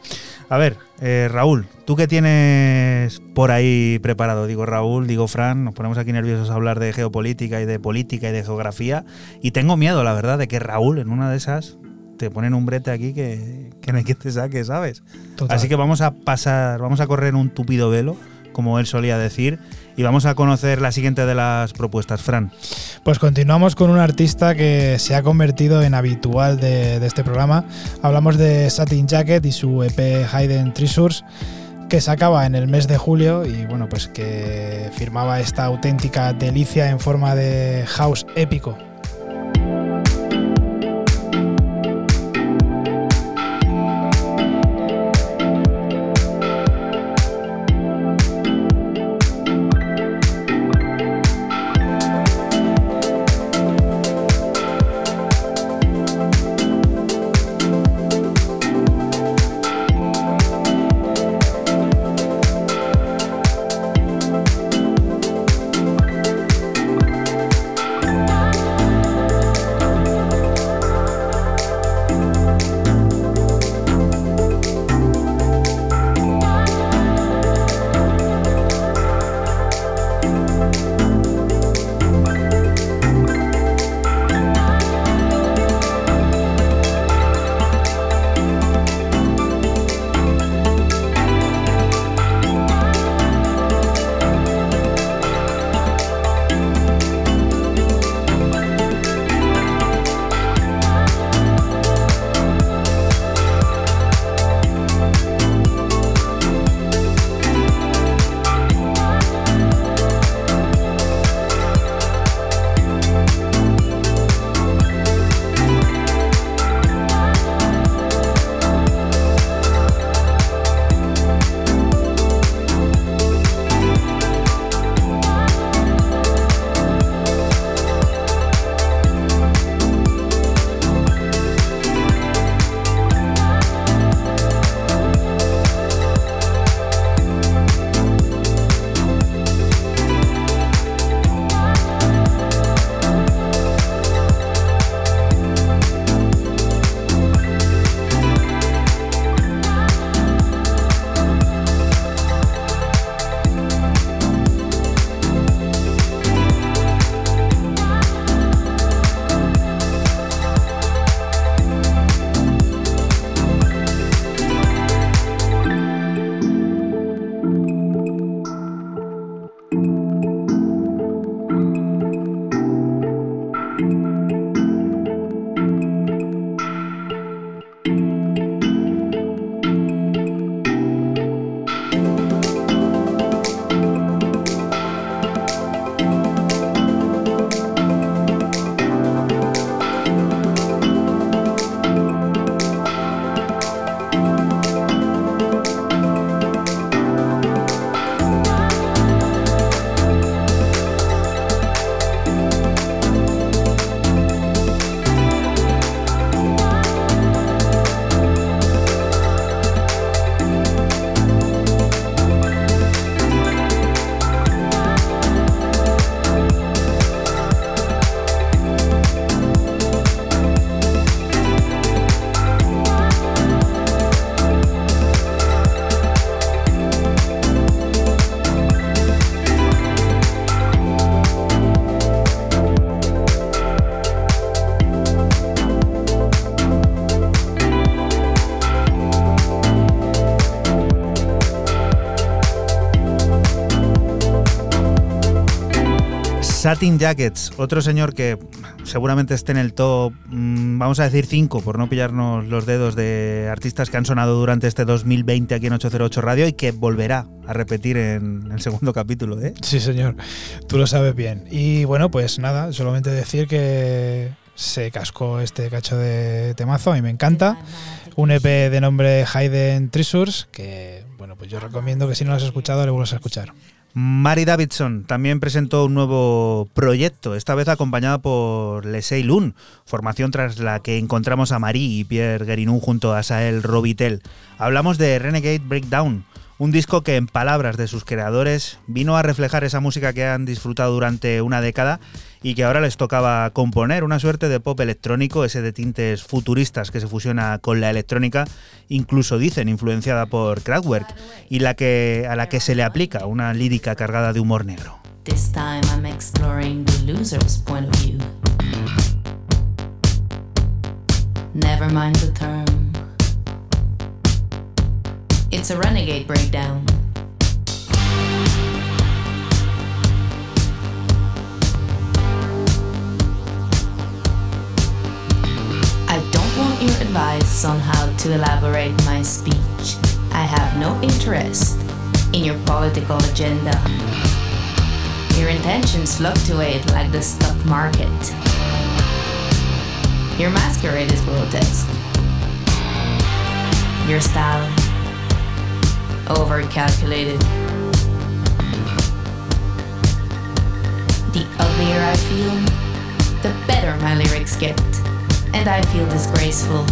A: A ver, eh, Raúl, ¿tú qué tienes por ahí preparado? Digo Raúl, digo Fran, nos ponemos aquí nerviosos a hablar de geopolítica y de política y de geografía. Y tengo miedo, la verdad, de que Raúl en una de esas te ponen un brete aquí que, que no hay que te saque, ¿sabes?
B: Total.
A: Así que vamos a pasar, vamos a correr un tupido velo, como él solía decir, y vamos a conocer la siguiente de las propuestas, Fran.
B: Pues continuamos con un artista que se ha convertido en habitual de, este programa. Hablamos de Satin Jacket y su EP Hidden Treasures, que se acaba en el mes de julio y bueno, pues que firmaba esta auténtica delicia en forma de house épico.
A: Satin Jackets, otro señor que seguramente esté en el top, mm, vamos a decir 5, por no pillarnos los dedos de artistas que han sonado durante este 2020 aquí en 808 Radio y que volverá a repetir en el segundo capítulo, ¿eh?
B: Sí, señor, tú lo sabes bien. Y bueno, pues nada, solamente decir que se cascó este cacho de temazo, a mí me encanta. Un EP de nombre Hayden Treasures, que bueno, pues yo recomiendo que si no lo has escuchado, le vuelvas a escuchar.
A: Mari Davidson también presentó un nuevo proyecto, esta vez acompañada por Lesey Lun, formación tras la que encontramos a Marie y Pierre Guerinou junto a Sael Robitel. Hablamos de Renegade Breakdown, un disco que en palabras de sus creadores vino a reflejar esa música que han disfrutado durante una década y que ahora les tocaba componer, una suerte de pop electrónico, ese de tintes futuristas que se fusiona con la electrónica, incluso dicen influenciada por Kraftwerk, y la que, a la que se le aplica una lírica cargada de humor negro.
O: Breakdown. Want your advice on how to elaborate my speech. I have no interest in your political agenda. Your intentions fluctuate like the stock market. Your masquerade is grotesque. Your style, overcalculated. The uglier I feel, the better my lyrics get. And I feel disgraceful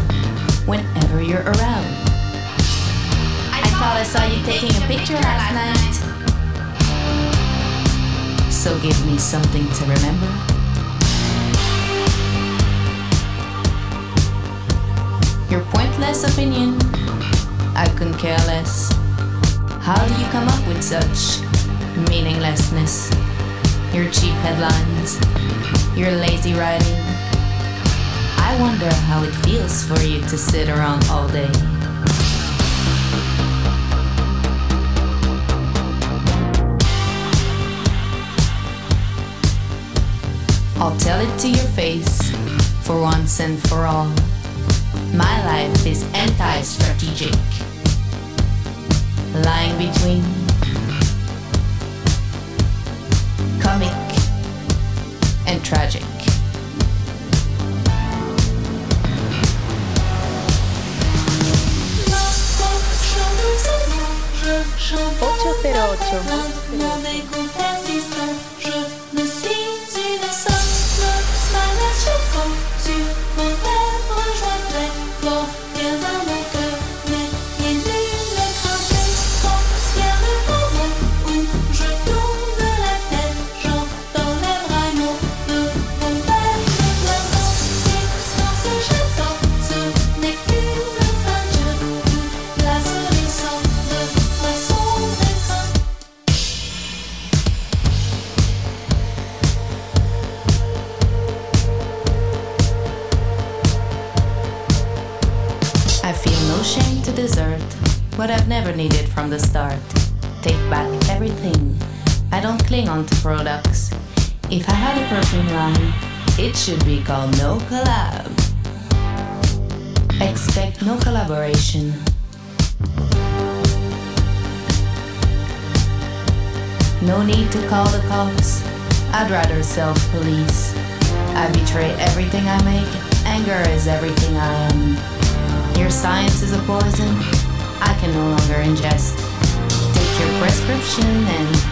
O: whenever you're around. I thought I saw you taking a picture last night. So give me something to remember. Your pointless opinion, I couldn't care less. How do you come up with such meaninglessness? Your cheap headlines, your lazy writing. I wonder how it feels for you to sit around all day. I'll tell it to your face for once and for all. My life is anti strategic, lying between comic and tragic. 808. Products. If I had a perfume line, it should be called No Collab. Expect no collaboration. No need to call the cops. I'd rather self police. I betray everything I make. Anger is everything I am. Your science is a poison I can no longer ingest. Take your prescription and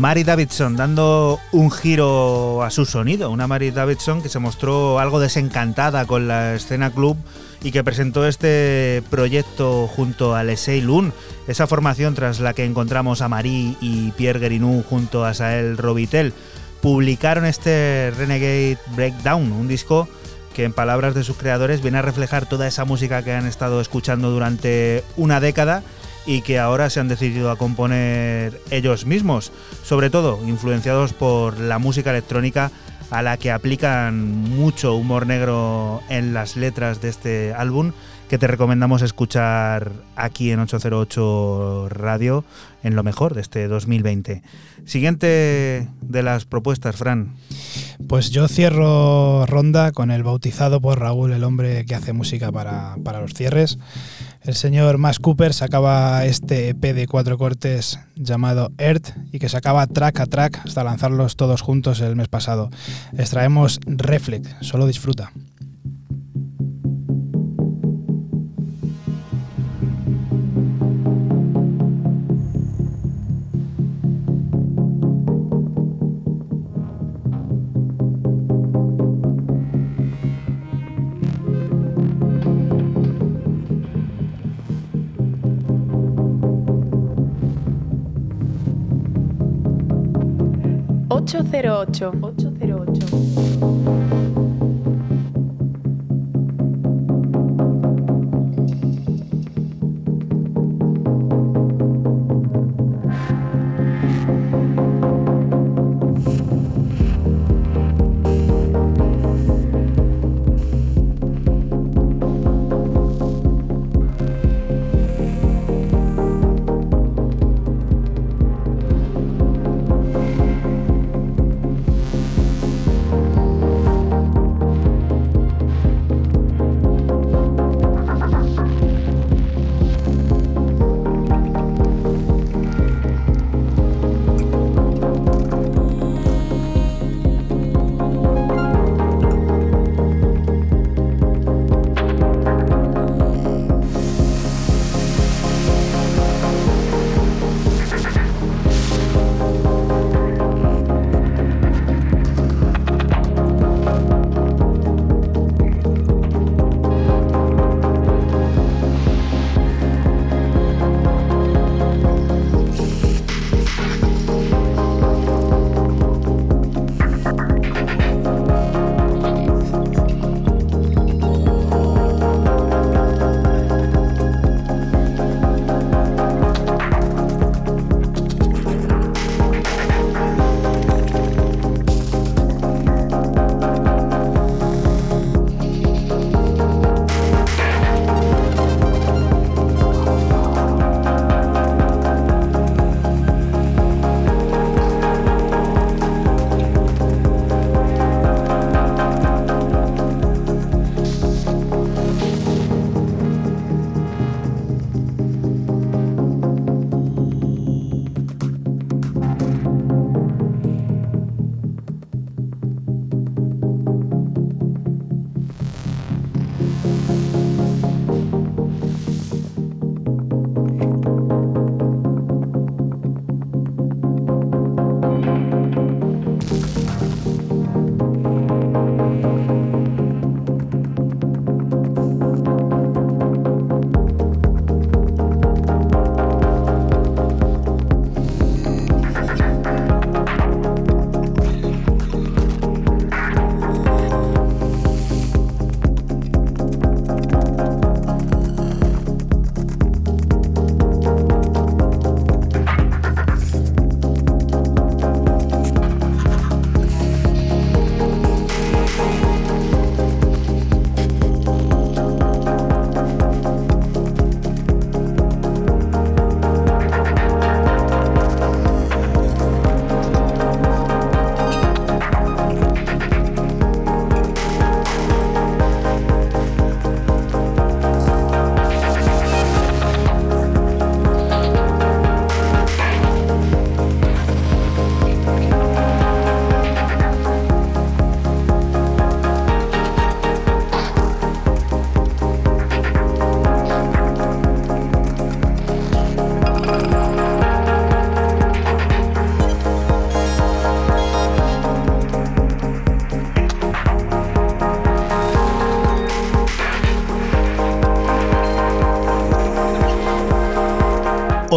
A: Mary Davidson dando un giro a su sonido, una Mary Davidson que se mostró algo desencantada con la escena club y que presentó este proyecto junto a Lesey Lun, esa formación tras la que encontramos a Marie y Pierre Guerinou junto a Sael Robitel. Publicaron este Renegade Breakdown, un disco que en palabras de sus creadores viene a reflejar toda esa música que han estado escuchando durante una década y que ahora se han decidido a componer ellos mismos, sobre todo influenciados por la música electrónica a la que aplican mucho humor negro en las letras de este álbum que te recomendamos escuchar aquí en 808 Radio en lo mejor de este 2020. Siguiente de las propuestas, Fran.
B: Pues yo cierro ronda con el bautizado por Raúl, el hombre que hace música para, para los cierres. El señor Max Cooper sacaba este EP de cuatro cortes llamado Earth y que sacaba track a track hasta lanzarlos todos juntos el mes pasado. Extraemos Reflect, solo disfruta.
F: Ocho. Ocho.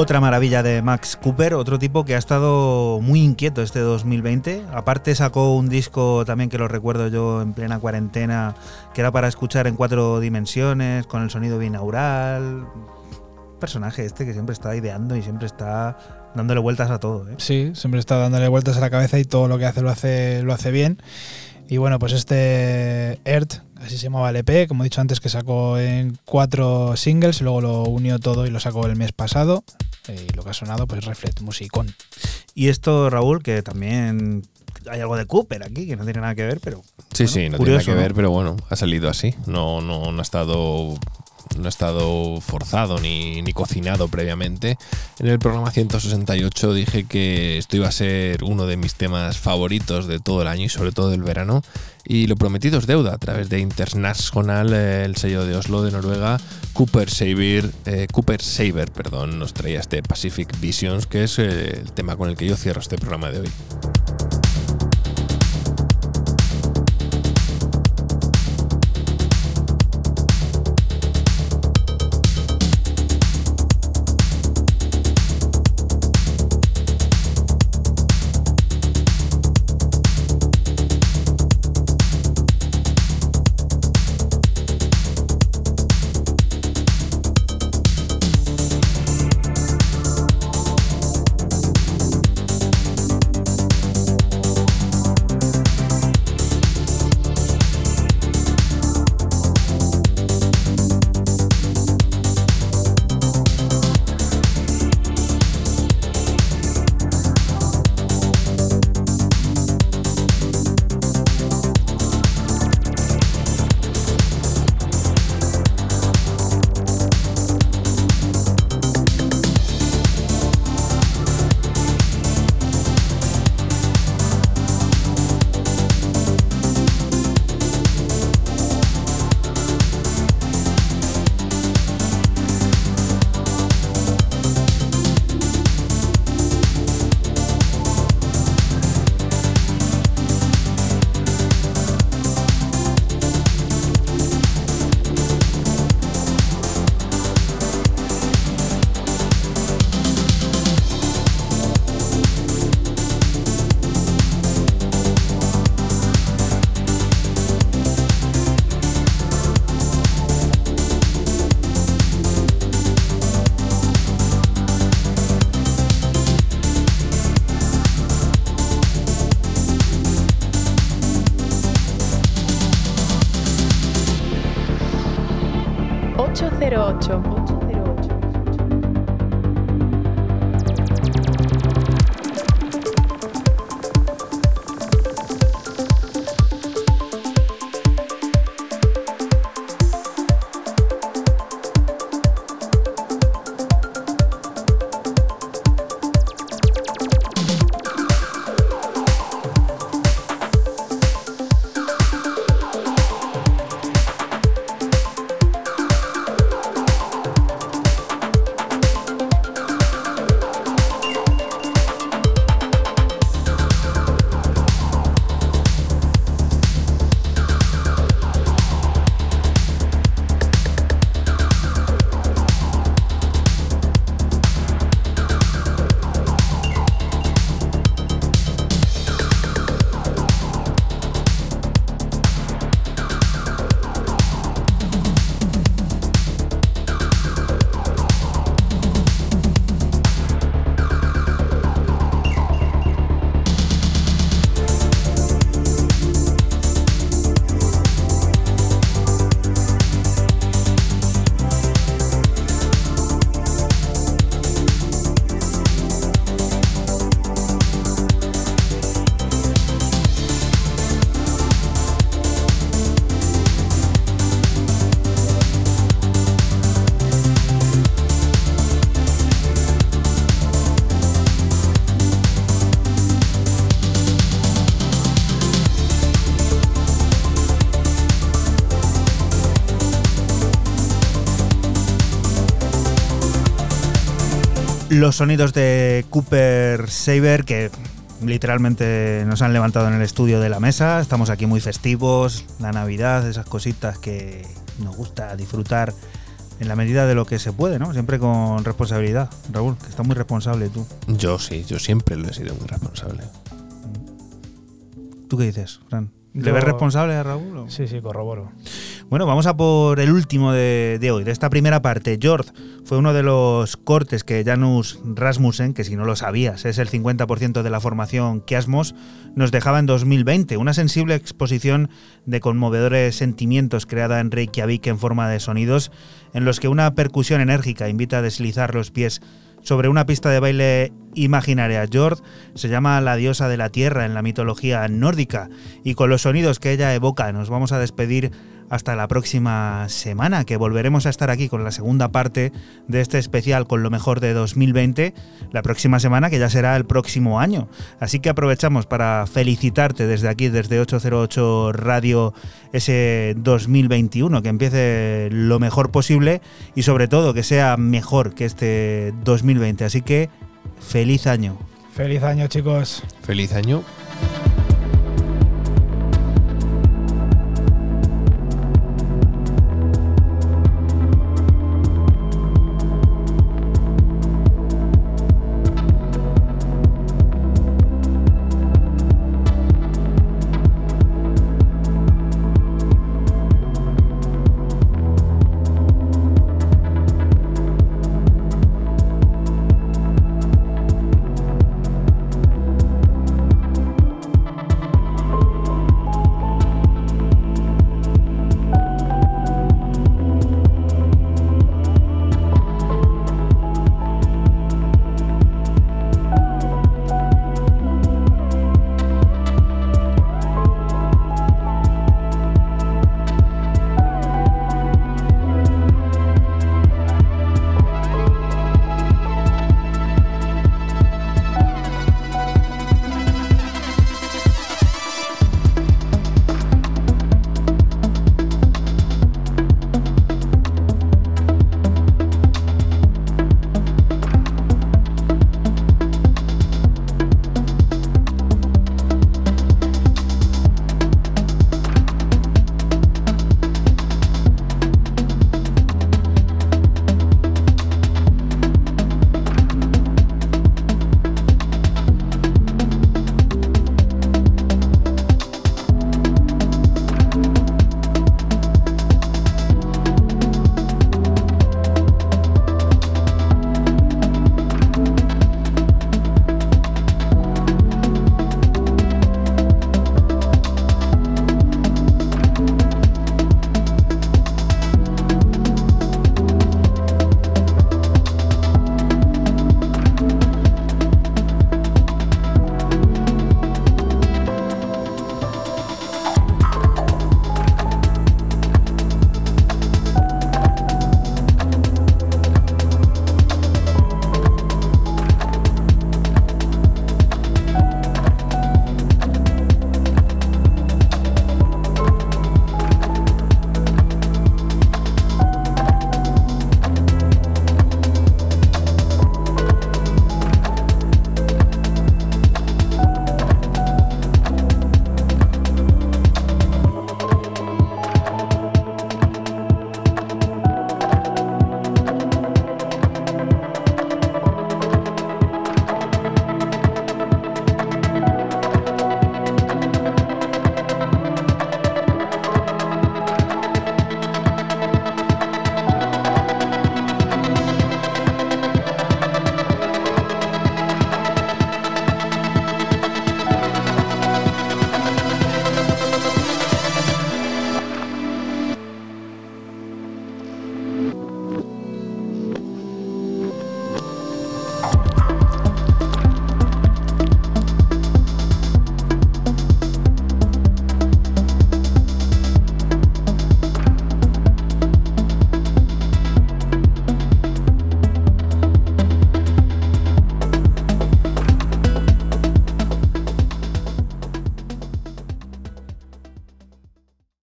A: Otra maravilla de Max Cooper, otro tipo que ha estado muy inquieto este 2020. Aparte sacó un disco también que lo recuerdo yo en plena cuarentena, que era para escuchar en cuatro dimensiones, con el sonido binaural. Personaje este que siempre está ideando y siempre está dándole vueltas a todo. ¿eh?
B: Sí, siempre está dándole vueltas a la cabeza y todo lo que hace lo hace, lo hace bien. Y bueno, pues este Earth, así se llamaba el EP, como he dicho antes, que sacó en cuatro singles, luego lo unió todo y lo sacó el mes pasado. Y lo que ha sonado, pues Reflect Musicón.
A: Y esto, Raúl, que también hay algo de Cooper aquí, que no tiene nada que ver, pero.
C: Sí,
A: bueno,
C: sí, no
A: curioso,
C: tiene nada que ver,
A: ¿no?
C: pero bueno, ha salido así. No, no, no ha estado. No ha estado forzado ni, ni cocinado previamente. En el programa 168 dije que esto iba a ser uno de mis temas favoritos de todo el año y sobre todo del verano. Y lo prometido es deuda a través de International, eh, el sello de Oslo de Noruega. Cooper Saber, eh, Cooper Saber, perdón, nos traía este Pacific Visions, que es eh, el tema con el que yo cierro este programa de hoy.
A: Los sonidos de Cooper Saber que literalmente nos han levantado en el estudio de la mesa. Estamos aquí muy festivos, la Navidad, esas cositas que nos gusta disfrutar en la medida de lo que se puede, ¿no? Siempre con responsabilidad. Raúl, que estás muy responsable tú.
C: Yo sí, yo siempre lo he sido muy responsable.
A: ¿Tú qué dices, Fran? ¿Le
B: Yo-
A: ves responsable a Raúl? o?
B: Sí, sí, corroboro.
A: Bueno, vamos a por el último de, de hoy, de esta primera parte. Jord fue uno de los cortes que Janus Rasmussen, que si no lo sabías es el 50% de la formación Kiasmos, nos dejaba en 2020. Una sensible exposición de conmovedores sentimientos creada en Reykjavik en forma de sonidos, en los que una percusión enérgica invita a deslizar los pies sobre una pista de baile imaginaria. Jord se llama la diosa de la tierra en la mitología nórdica y con los sonidos que ella evoca nos vamos a despedir hasta la próxima semana, que volveremos a estar aquí con la segunda parte de este especial con lo mejor de 2020, la próxima semana que ya será el próximo año. Así que aprovechamos para felicitarte desde aquí, desde 808 Radio, ese 2021, que empiece lo mejor posible y sobre todo que sea mejor que este 2020. Así que feliz año.
B: Feliz año, chicos.
C: Feliz año.